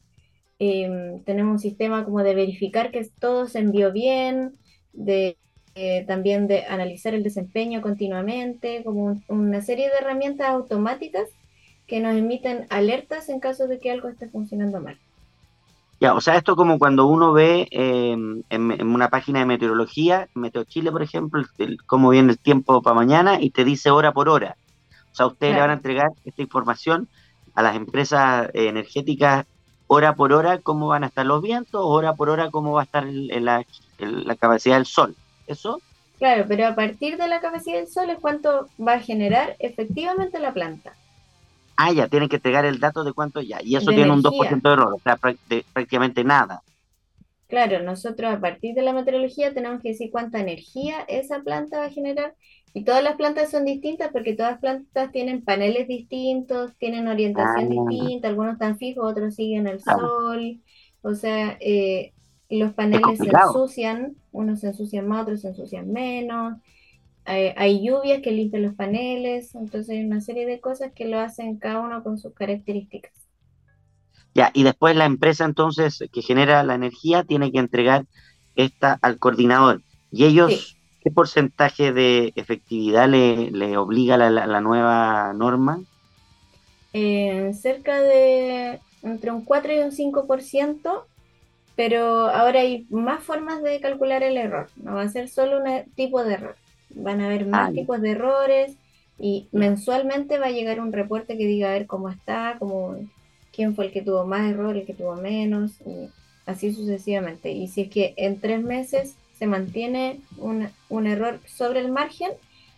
Em, tenemos un sistema como de verificar que todo se envió bien, de eh, también de analizar el desempeño continuamente, como una serie de herramientas automáticas que nos emiten alertas en caso de que algo esté funcionando mal. Ya, o sea, esto como cuando uno ve em, en, una página de meteorología, Meteo Chile, por ejemplo, cómo viene el tiempo para mañana y te dice hora por hora. O sea, ustedes le van a entregar esta información a las empresas energéticas hora por hora cómo van a estar los vientos, hora por hora cómo va a estar la, la capacidad del sol. ¿Eso? Claro, pero a partir de la capacidad del sol es cuánto va a generar efectivamente la planta. Ah, ya, tienen que entregar el dato de cuánto ya. Y eso tiene un 2% de error, o sea, prácticamente nada. Claro, nosotros a partir de la meteorología tenemos que decir cuánta energía esa planta va a generar. Y todas las plantas son distintas porque todas las plantas tienen paneles distintos, tienen orientación ah. distinta, algunos están fijos, otros siguen el sol. O sea, eh, los paneles se ensucian, unos se ensucian más, otros se ensucian menos hay, lluvias que limpian los paneles, entonces hay una serie de cosas que lo hacen cada uno con sus características. Ya, y después la empresa entonces que genera la energía tiene que entregar esta al coordinador. ¿Y ellos qué porcentaje de efectividad le, obliga la, nueva norma? Eh, cerca de entre un 4 y un 5%, pero ahora hay más formas de calcular el error, no va a ser solo un tipo de error. Van a haber más tipos de errores y mensualmente va a llegar un reporte que diga a ver cómo está, cómo, quién fue el que tuvo más errores, el que tuvo menos, y así sucesivamente. Y si es que en tres meses se mantiene un, un error sobre el margen,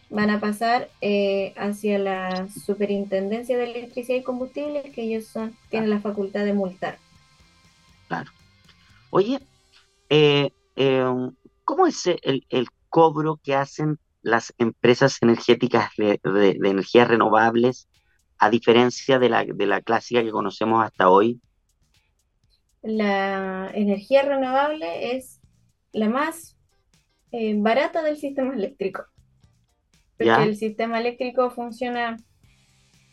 van a pasar eh, hacia la Superintendencia de Electricidad y Combustibles, que ellos son, tienen la facultad de multar. Claro. Oye, eh, eh, ¿cómo es el, el, cobro que hacen las empresas energéticas de, energías renovables, a diferencia de la, de la clásica que conocemos hasta hoy? La energía renovable es la más eh, barata del sistema eléctrico. Porque el sistema eléctrico funciona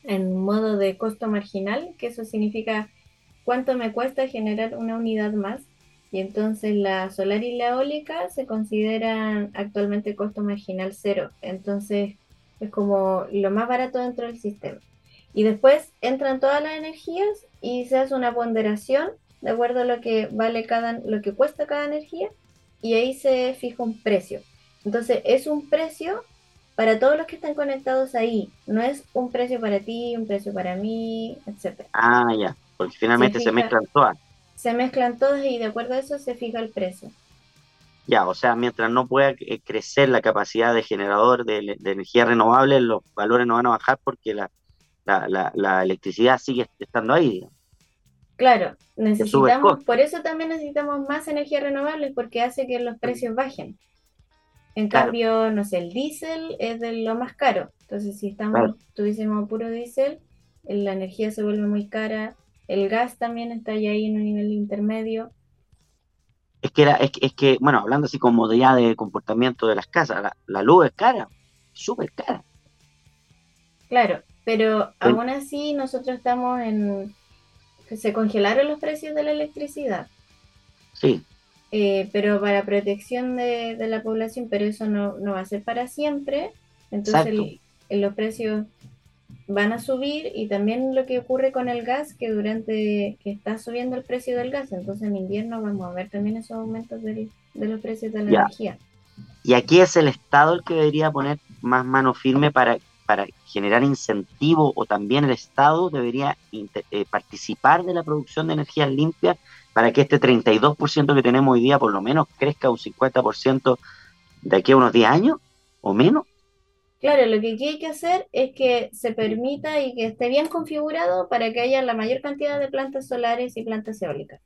en modo de costo marginal, que eso significa cuánto me cuesta generar una unidad más. Y entonces la solar y la eólica se consideran actualmente costo marginal cero. Entonces es como lo más barato dentro del sistema. Y después entran todas las energías y se hace una ponderación de acuerdo a lo que vale cada, lo que cuesta cada energía y ahí se fija un precio. Entonces es un precio para todos los que están conectados ahí. No es un precio para ti, un precio para mí, etcétera. Ah, ya, porque finalmente se mezclan todas se mezclan todos y de acuerdo a eso se fija el precio. Ya, o sea, mientras no pueda eh, crecer la capacidad de generador de, energía renovable, los valores no van a bajar porque la, la, electricidad sigue estando ahí. Claro, necesitamos, por eso también necesitamos más energía renovable porque hace que los precios bajen. En cambio, no sé, el diésel es de lo más caro. Entonces, si estamos, tuviésemos puro diésel, la energía se vuelve muy cara, el gas también está ya ahí en un nivel intermedio. Es que, era, es, que, bueno, hablando así como ya de comportamiento de las casas, la, luz es cara, súper cara. Claro, pero aún así nosotros estamos en... Se congelaron los precios de la electricidad. Sí. Eh, pero para protección de, la población, pero eso no, va a ser para siempre. Entonces los precios van a subir y también lo que ocurre con el gas, que durante que está subiendo el precio del gas, entonces en invierno vamos a ver también esos aumentos de, los precios de la energía. Y aquí es el Estado el que debería poner más mano firme para, para generar incentivo o también el Estado debería eh, participar de la producción de energía limpia para que este 32% que tenemos hoy día por lo menos crezca un 50% de aquí a unos 10 años o menos. Claro, lo que aquí hay que hacer es que se permita y que esté bien configurado para que haya la mayor cantidad de plantas solares y plantas eólicas.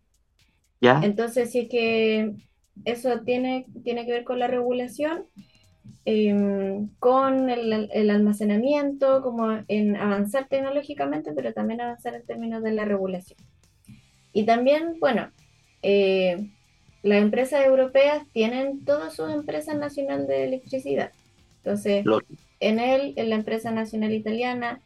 ¿Ya? Entonces, si es que eso tiene, tiene que ver con la regulación, em, con el, almacenamiento, como en avanzar tecnológicamente, pero también avanzar en términos de la regulación. Y también, bueno, eh, las empresas europeas tienen todas sus empresas nacionales de electricidad. Entonces, en él, en la empresa nacional italiana,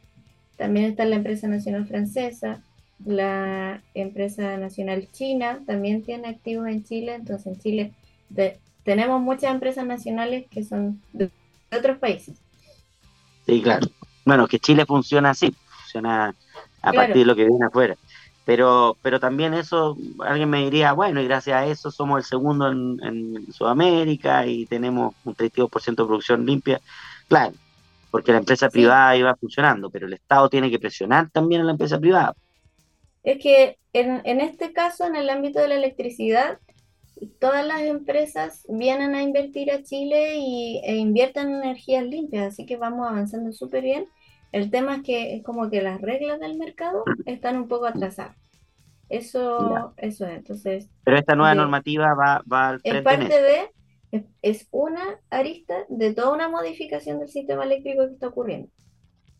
también está la empresa nacional francesa, la empresa nacional china también tiene activos en Chile, entonces en Chile tenemos muchas empresas nacionales que son de, otros países. Sí, claro. Bueno, que Chile funciona así, funciona a partir de lo que viene afuera. Pero, pero también eso, alguien me diría, bueno, y gracias a eso somos el segundo en, Sudamérica y tenemos un 32% de producción limpia. Claro, porque la empresa privada iba funcionando, pero el Estado tiene que presionar también a la empresa privada. Es que en, en este caso, en el ámbito de la electricidad, todas las empresas vienen a invertir a Chile y, e invierten en energías limpias, así que vamos avanzando súper bien. El tema es que es como que las reglas del mercado están un poco atrasadas. Eso, eso es, entonces... Pero esta nueva normativa va, va al frente Es parte de, es, una arista de toda una modificación del sistema eléctrico que está ocurriendo.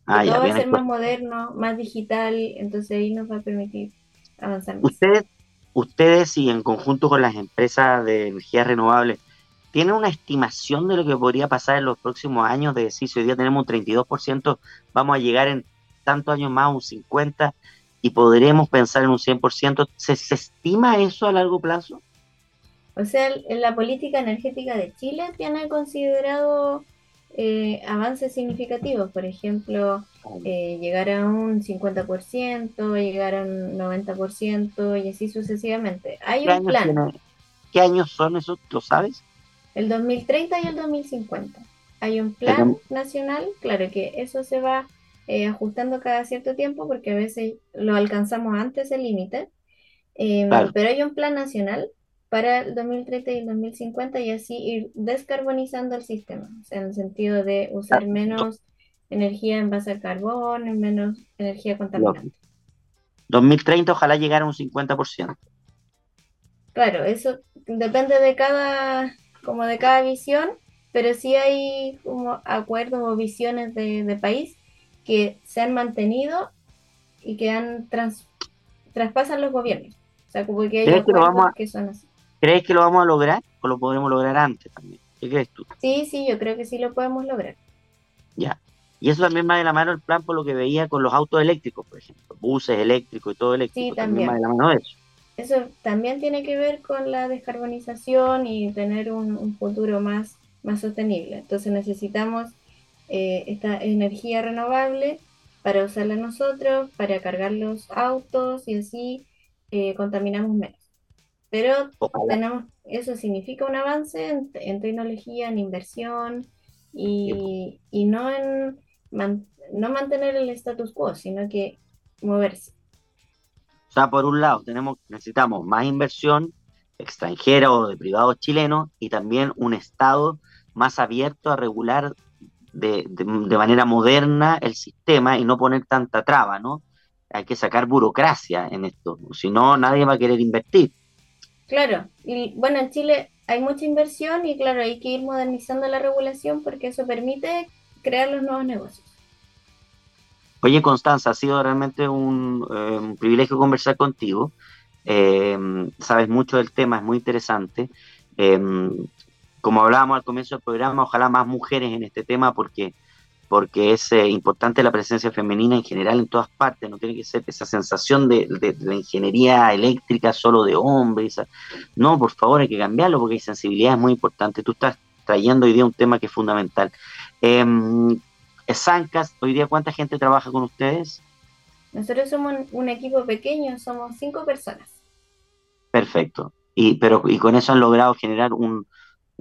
Ah, todo va a ser más moderno, más digital, entonces ahí nos va a permitir avanzar más. Ustedes, ustedes y en conjunto con las empresas de energías renovables, ¿tienen una estimación de lo que podría pasar en los próximos años? De decir, si hoy día tenemos un 32%, vamos a llegar en tantos años más a un 50% y podremos pensar en un 100%. ¿Se, ¿Se estima eso a largo plazo? O sea, en la política energética de Chile tiene considerado eh, avances significativos, por ejemplo, eh, llegar a un 50%, llegar a un 90% y así sucesivamente. Hay un plan. ¿Qué años son esos? ¿Lo sabes? El 2030 y el 2050. Hay un plan nacional, claro que eso se va eh, ajustando cada cierto tiempo porque a veces lo alcanzamos antes del límite, pero hay un plan nacional para el 2030 y el 2050 y así ir descarbonizando el sistema, en el sentido de usar menos energía en base al carbón, menos energía contaminante. 2030 ojalá llegar a un 50%. Claro, eso depende de cada, como de cada visión, pero sí hay como acuerdos o visiones de, país que se han mantenido y que han traspasan los gobiernos. O sea, como que hay acuerdos que son así. ¿Crees que lo vamos a lograr o lo podremos lograr antes también? ¿Qué crees tú? Sí, sí, yo creo que sí lo podemos lograr. Ya. Y eso también va de la mano el plan por lo que veía con los autos eléctricos, por ejemplo, buses eléctricos y todo eléctrico. Sí, también. va de la mano eso. Eso también tiene que ver con la descarbonización y tener un, futuro más, más sostenible. Entonces necesitamos eh, esta energía renovable para usarla nosotros, para cargar los autos y así eh, contaminamos menos. Pero tenemos, eso significa un avance en, tecnología, en inversión y, no en no mantener el status quo, sino que moverse. O sea, por un lado, tenemos, necesitamos más inversión extranjera o de privados chilenos y también un Estado más abierto a regular de, de, manera moderna el sistema y no poner tanta traba, ¿no? Hay que sacar burocracia en esto, si no, nadie va a querer invertir. Claro, y bueno, en Chile hay mucha inversión y claro, hay que ir modernizando la regulación porque eso permite crear los nuevos negocios. Oye, Constanza, ha sido realmente un, eh, privilegio conversar contigo. Eh, sabes mucho del tema, es muy interesante. Eh, como hablábamos al comienzo del programa, ojalá más mujeres en este tema porque porque es eh, importante la presencia femenina en general en todas partes, no tiene que ser esa sensación de, la ingeniería eléctrica solo de hombres, no, por favor hay que cambiarlo porque hay sensibilidad muy importante, tú estás trayendo hoy día un tema que es fundamental. Eh, Sancas, hoy día cuánta gente trabaja con ustedes? Nosotros somos un equipo pequeño, somos cinco personas. Perfecto, y, pero, y con eso han logrado generar un,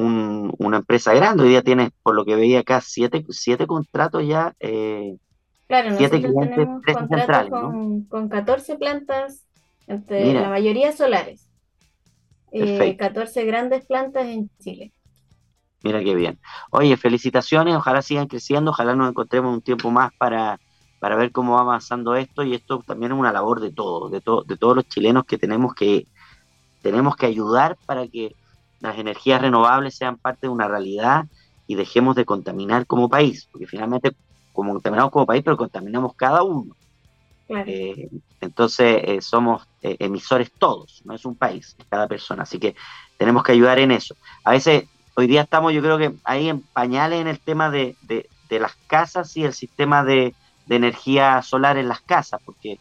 una empresa grande. Hoy día tienes, por lo que veía acá, siete, siete contratos ya. Eh, claro, siete nosotros tenemos contratos con, con 14 plantas, entre la mayoría solares. Eh, 14 grandes plantas en Chile. Mira qué bien. Oye, felicitaciones, ojalá sigan creciendo, ojalá nos encontremos un tiempo más para, para ver cómo va avanzando esto y esto también es una labor de todos, de, de todos los chilenos que tenemos que tenemos que ayudar para que las energías renovables sean parte de una realidad y dejemos de contaminar como país, porque finalmente como contaminamos como país, pero contaminamos cada uno. Eh, entonces eh, somos eh, emisores todos, no es un país, es cada persona. Así que tenemos que ayudar en eso. A veces, hoy día estamos, yo creo que ahí en pañales en el tema de, las casas y el sistema de, energía solar en las casas, porque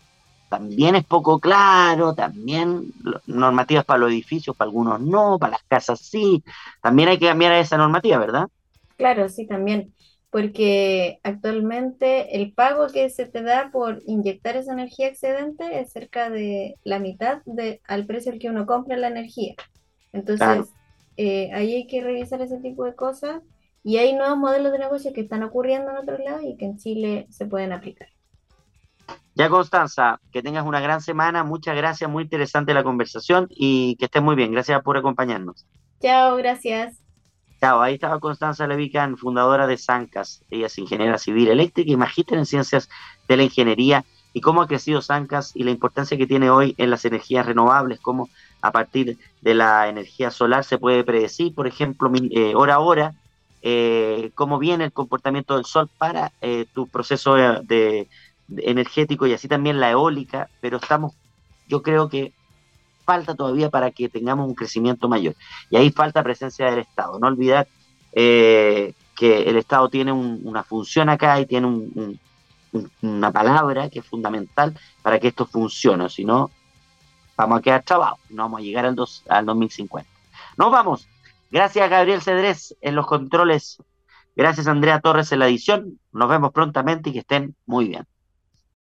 también es poco claro, también normativas para los edificios, para algunos no, para las casas sí. También hay que cambiar esa normativa, ¿verdad? Claro, sí, también porque actualmente el pago que se te da por inyectar esa energía excedente es cerca de la mitad de, al precio al que uno compra la energía. Entonces, eh, ahí hay que revisar ese tipo de cosas y hay nuevos modelos de negocio que están ocurriendo en otros lados y que en Chile se pueden aplicar. Ya, Constanza, que tengas una gran semana. Muchas gracias, muy interesante la conversación y que estés muy bien. Gracias por acompañarnos. Chao, gracias. Chao, ahí estaba Constanza Levican, fundadora de Sancas. Ella es ingeniera civil eléctrica y magíster en ciencias de la ingeniería. Y cómo ha crecido Sancas y la importancia que tiene hoy en las energías renovables, cómo a partir de la energía solar se puede predecir, por ejemplo, eh, hora a hora, eh, cómo viene el comportamiento del sol para eh, tu proceso de, energético y así también la eólica, pero estamos, yo creo que falta todavía para que tengamos un crecimiento mayor. Y ahí falta presencia del Estado. No olvidar eh, que el Estado tiene una función acá y tiene una palabra que es fundamental para que esto funcione. Si no, vamos a quedar trabados. No vamos a llegar al, dos, al 2050. Nos vamos. Gracias Gabriel Cedrés en los controles. Gracias Andrea Torres en la edición. Nos vemos prontamente y que estén muy bien.